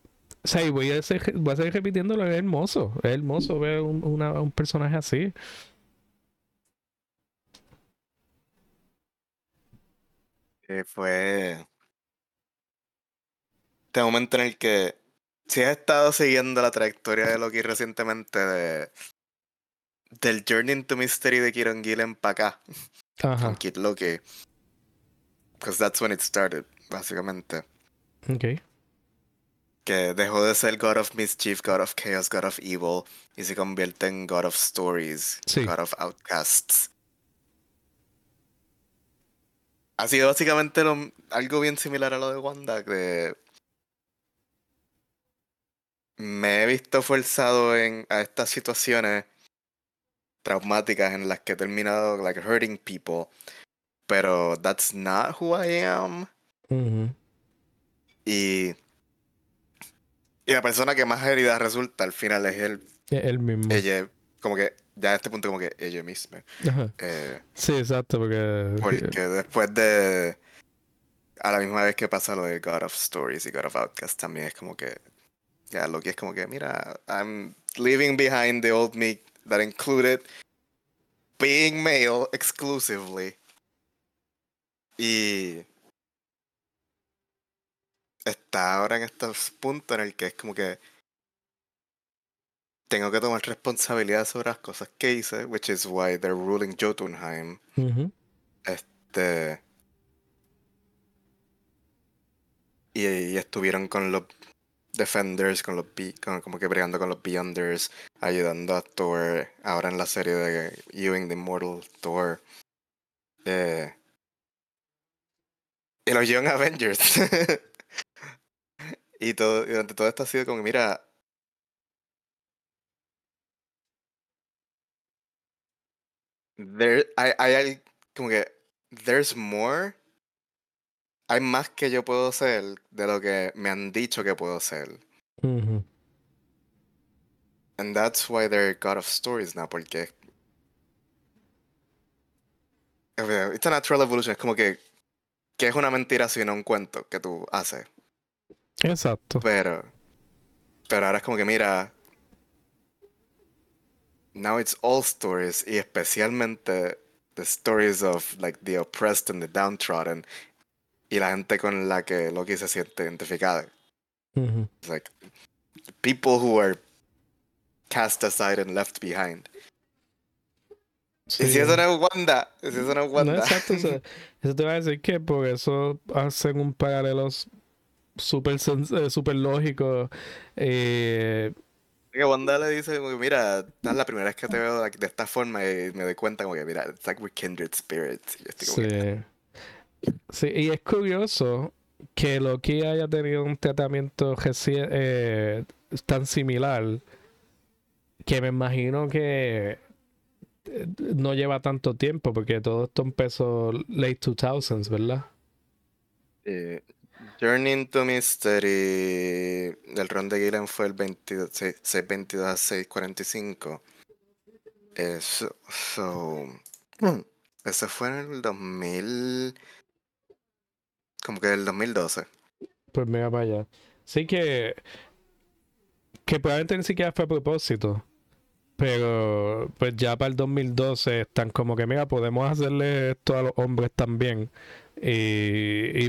voy a, seguir, voy a seguir repitiéndolo, es hermoso, es hermoso ver un, un personaje así. fue este momento en el que si has estado siguiendo la trayectoria de Loki recientemente de del Journey into Mystery de Kieron Gillen para acá Ajá. con Kid Loki because that's when it started básicamente okay que dejó de ser God of Mischief, God of Chaos, God of Evil y se convierte en God of Stories, God of Outcasts. Ha sido básicamente algo bien similar a lo de Wanda, que me he visto forzado en, a estas situaciones traumáticas en las que he terminado like hurting people. Pero that's not who I am. Y. Y la persona que más herida resulta al final es él. Él mismo. Ella, como que, ya a este punto, como que ella misma. Eh, sí, exacto, porque. Porque después de. A la misma vez que pasa lo de God of Stories y God of Outcast, también es como que. Ya, lo que es como que, mira, I'm leaving behind the old me that included being male exclusively. Y está ahora en este punto en el que es como que tengo que tomar responsabilidad sobre las cosas que hice, which is why they're ruling Jotunheim. Este. Y, estuvieron con los Defenders, con los con, como que bregando con los Beyonders, ayudando a Thor ahora en la serie de Ewing the Immortal Thor. Eh, y los Young Avengers. y todo, durante todo esto ha sido como, mira. There, hay, hay, como que, there's more. Hay más que yo puedo ser de lo que me han dicho que puedo ser. And that's why they're God of Stories now, porque. It's a natural evolution. Es como que que es una mentira sino un cuento que tú haces. Exacto. Pero, pero ahora es como que mira, now it's all stories y especialmente the stories of like the oppressed and the downtrodden y la gente con la que Loki se siente identificada. It's like people who are cast aside and left behind. Y si eso no es Wanda, si eso no es Wanda. No, exacto, eso, te va a decir que por eso hacen un paralelo súper eh, super lógico. Eh, que Wanda le dice, mira, es la primera vez que te veo de esta forma y me doy cuenta como que, mira, it's like we're kindred spirits. sí. Sí, y es curioso que Loki haya tenido un tratamiento eh, tan similar que me imagino que no lleva tanto tiempo porque todo esto empezó late 2000s, ¿verdad? Eh, Journey into Mystery del ron de Gillen fue el 22, 622 a 645. Eso, so, eso fue en el 2000, como que el 2012. Pues mira para allá. Sí que, que probablemente ni siquiera fue a propósito. Pero pues ya para el 2012 están como que, mira, podemos hacerle esto a los hombres también. Y,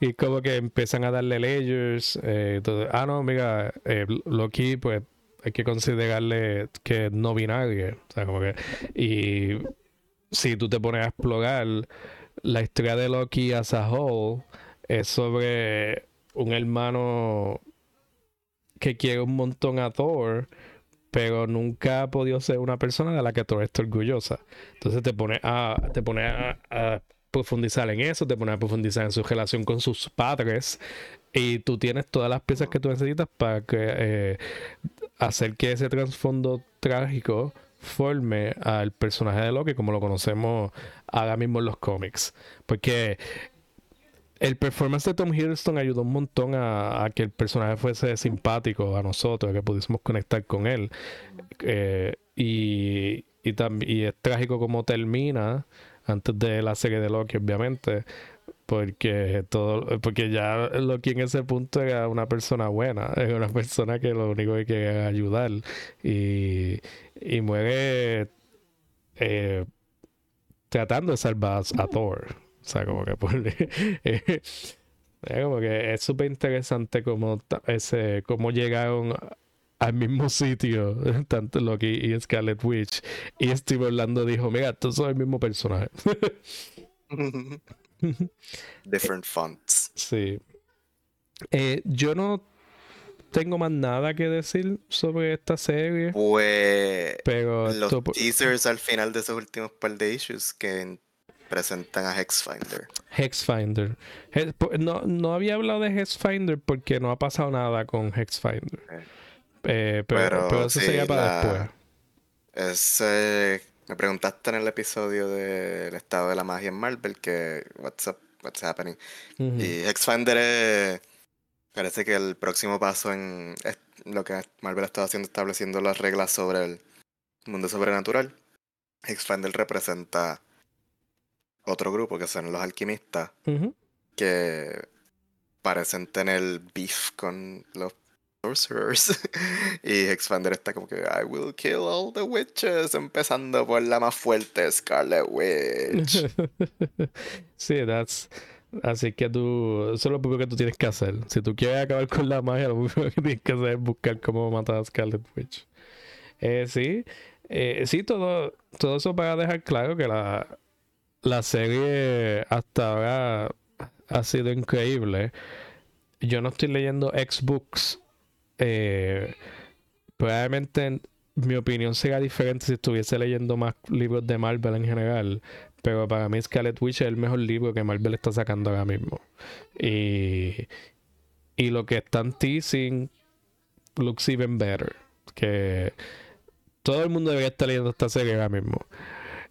y, como que empiezan a darle layers. Eh, ah, no, mira, eh, Loki, pues hay que considerarle que es no binario. O sea, como que. Y si tú te pones a explorar la historia de Loki as a whole, es sobre un hermano que quiere un montón a Thor pero nunca ha podido ser una persona de la que todo está orgullosa. Entonces te pone a, te pone a, profundizar en eso, te pone a profundizar en su relación con sus padres y tú tienes todas las piezas que tú necesitas para eh, hacer que ese trasfondo trágico forme al personaje de Loki como lo conocemos ahora mismo en los cómics. Porque el performance de Tom Hiddleston ayudó un montón a, que el personaje fuese simpático a nosotros, que pudiésemos conectar con él. Eh, y, y, y es trágico como termina antes de la serie de Loki, obviamente. Porque todo, porque ya Loki en ese punto era una persona buena, era una persona que lo único que quería ayudar. Y, y muere eh, tratando de salvar a Thor. O sea, como que por... Eh, como que es súper interesante como ese cómo llegaron al mismo sitio tanto Loki y Scarlet Witch y Steve Orlando dijo mira tú son el mismo personaje different fonts sí eh, yo no tengo más nada que decir sobre esta serie pues pero los teasers al final de esos últimos par de issues que presentan a Hexfinder. Hexfinder. No, no había hablado de Hexfinder porque no ha pasado nada con Hexfinder. Eh, pero, pero, eso sería para después. es, eh, me preguntaste en el episodio del estado de la magia en Marvel que what's up, what's happening. Y Expander parece que el próximo paso en lo que Marvel ha estado haciendo estableciendo las reglas sobre el mundo sobrenatural. Expander representa otro grupo que son los alquimistas que parecen tener beef con los sorcerers. y Expander está como que I will kill all the witches, empezando por la más fuerte, Scarlet Witch. sí, that's. Así que tú, eso es lo que tú tienes que hacer. Si tú quieres acabar con la magia, lo único que tienes que hacer es buscar cómo matar a Scarlet Witch. Eh, sí, eh, sí, todo, todo eso para dejar claro que la, la serie hasta ahora ha sido increíble. Yo no estoy leyendo X-Books eh, probablemente mi opinión sería diferente si estuviese leyendo más libros de Marvel en general. Pero para mí Scarlet Witch es el mejor libro que Marvel está sacando ahora mismo. Y, y lo que están teasing looks even better. Que todo el mundo debería estar leyendo esta serie ahora mismo.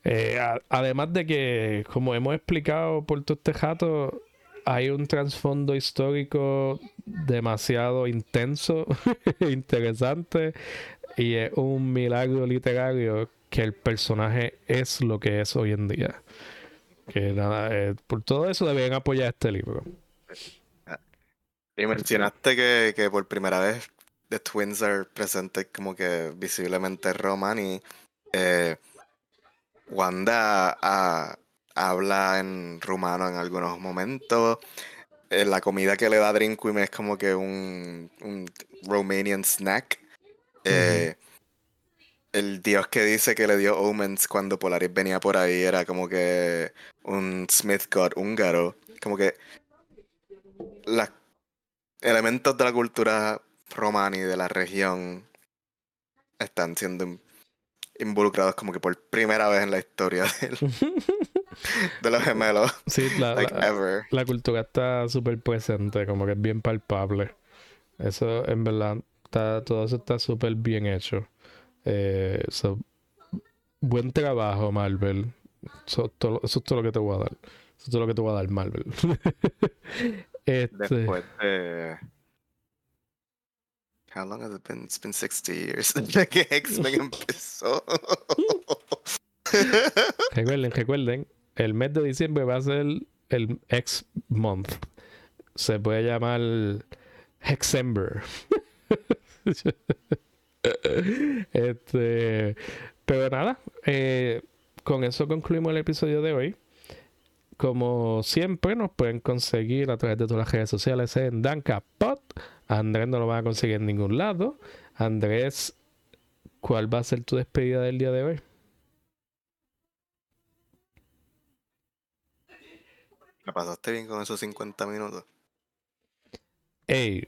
Eh, además de que, como hemos explicado por todo este jato, hay un trasfondo histórico demasiado intenso, interesante, y es un milagro literario que el personaje es lo que es hoy en día. Eh, por todo eso deben apoyar este libro. Y mencionaste que, que por primera vez The Twins are presentes como que visiblemente Roman y eh, Wanda a, habla en rumano en algunos momentos. Eh, la comida que le da Drinkwim es como que un, un Romanian snack. Eh, el dios que dice que le dio omens cuando Polaris venía por ahí era como que un Smith God húngaro. Como que los elementos de la cultura romani de la región están siendo involucrados como que por primera vez en la historia del, de los gemelos. Sí, la, la, cultura está súper presente, como que es bien palpable. Eso, en verdad, está, todo eso está súper bien hecho. Eh, buen trabajo, Marvel. Eso, todo, eso es todo lo que te voy a dar. Eso es todo lo que te voy a dar, Marvel. este... Después de... How long has it been? It's been 60 years desde que X-Men empezó. recuerden, recuerden, el mes de diciembre va a ser el X month. Se puede llamar Hexember. este, pero nada, eh, con eso concluimos el episodio de hoy. Como siempre, nos pueden conseguir a través de todas las redes sociales en DankaPod. Andrés no lo va a conseguir en ningún lado. Andrés, ¿cuál va a ser tu despedida del día de hoy? ¿La pasaste bien con esos 50 minutos? Ey,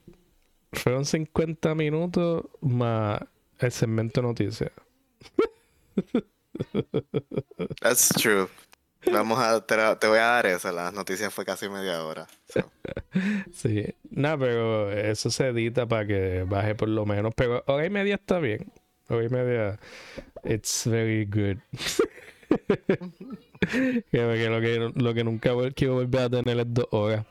fueron 50 minutos más el segmento noticias. That's true. Vamos a, te, voy a dar eso. Las noticias fue casi media hora. sí. No, pero eso se edita para que baje por lo menos. Pero hora y media está bien. Hora y media, it's very good. que, lo, que lo que nunca quiero volver a tener es dos horas.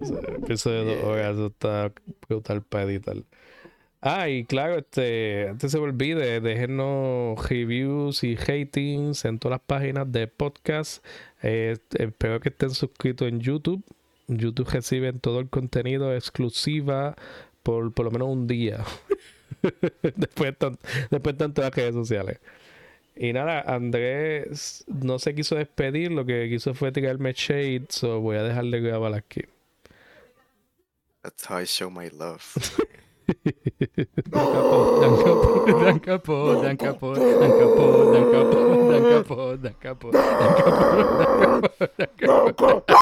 de dos horas, eso está brutal para editar. Ah, y claro, este, antes se me olvide, déjenos reviews y ratings en todas las páginas de podcast. Eh, espero que estén suscritos en YouTube. YouTube reciben todo el contenido exclusiva por por lo menos un día. después, después todas las redes sociales. Y nada, Andrés no se quiso despedir, lo que quiso fue tirarme shade, so voy a dejarle grabar aquí. That's how I show my love. Dan capo, dan capo, dan capo, dan capo, dan capo, dan capo, dan capo, dan capo, dan capo, dan capo.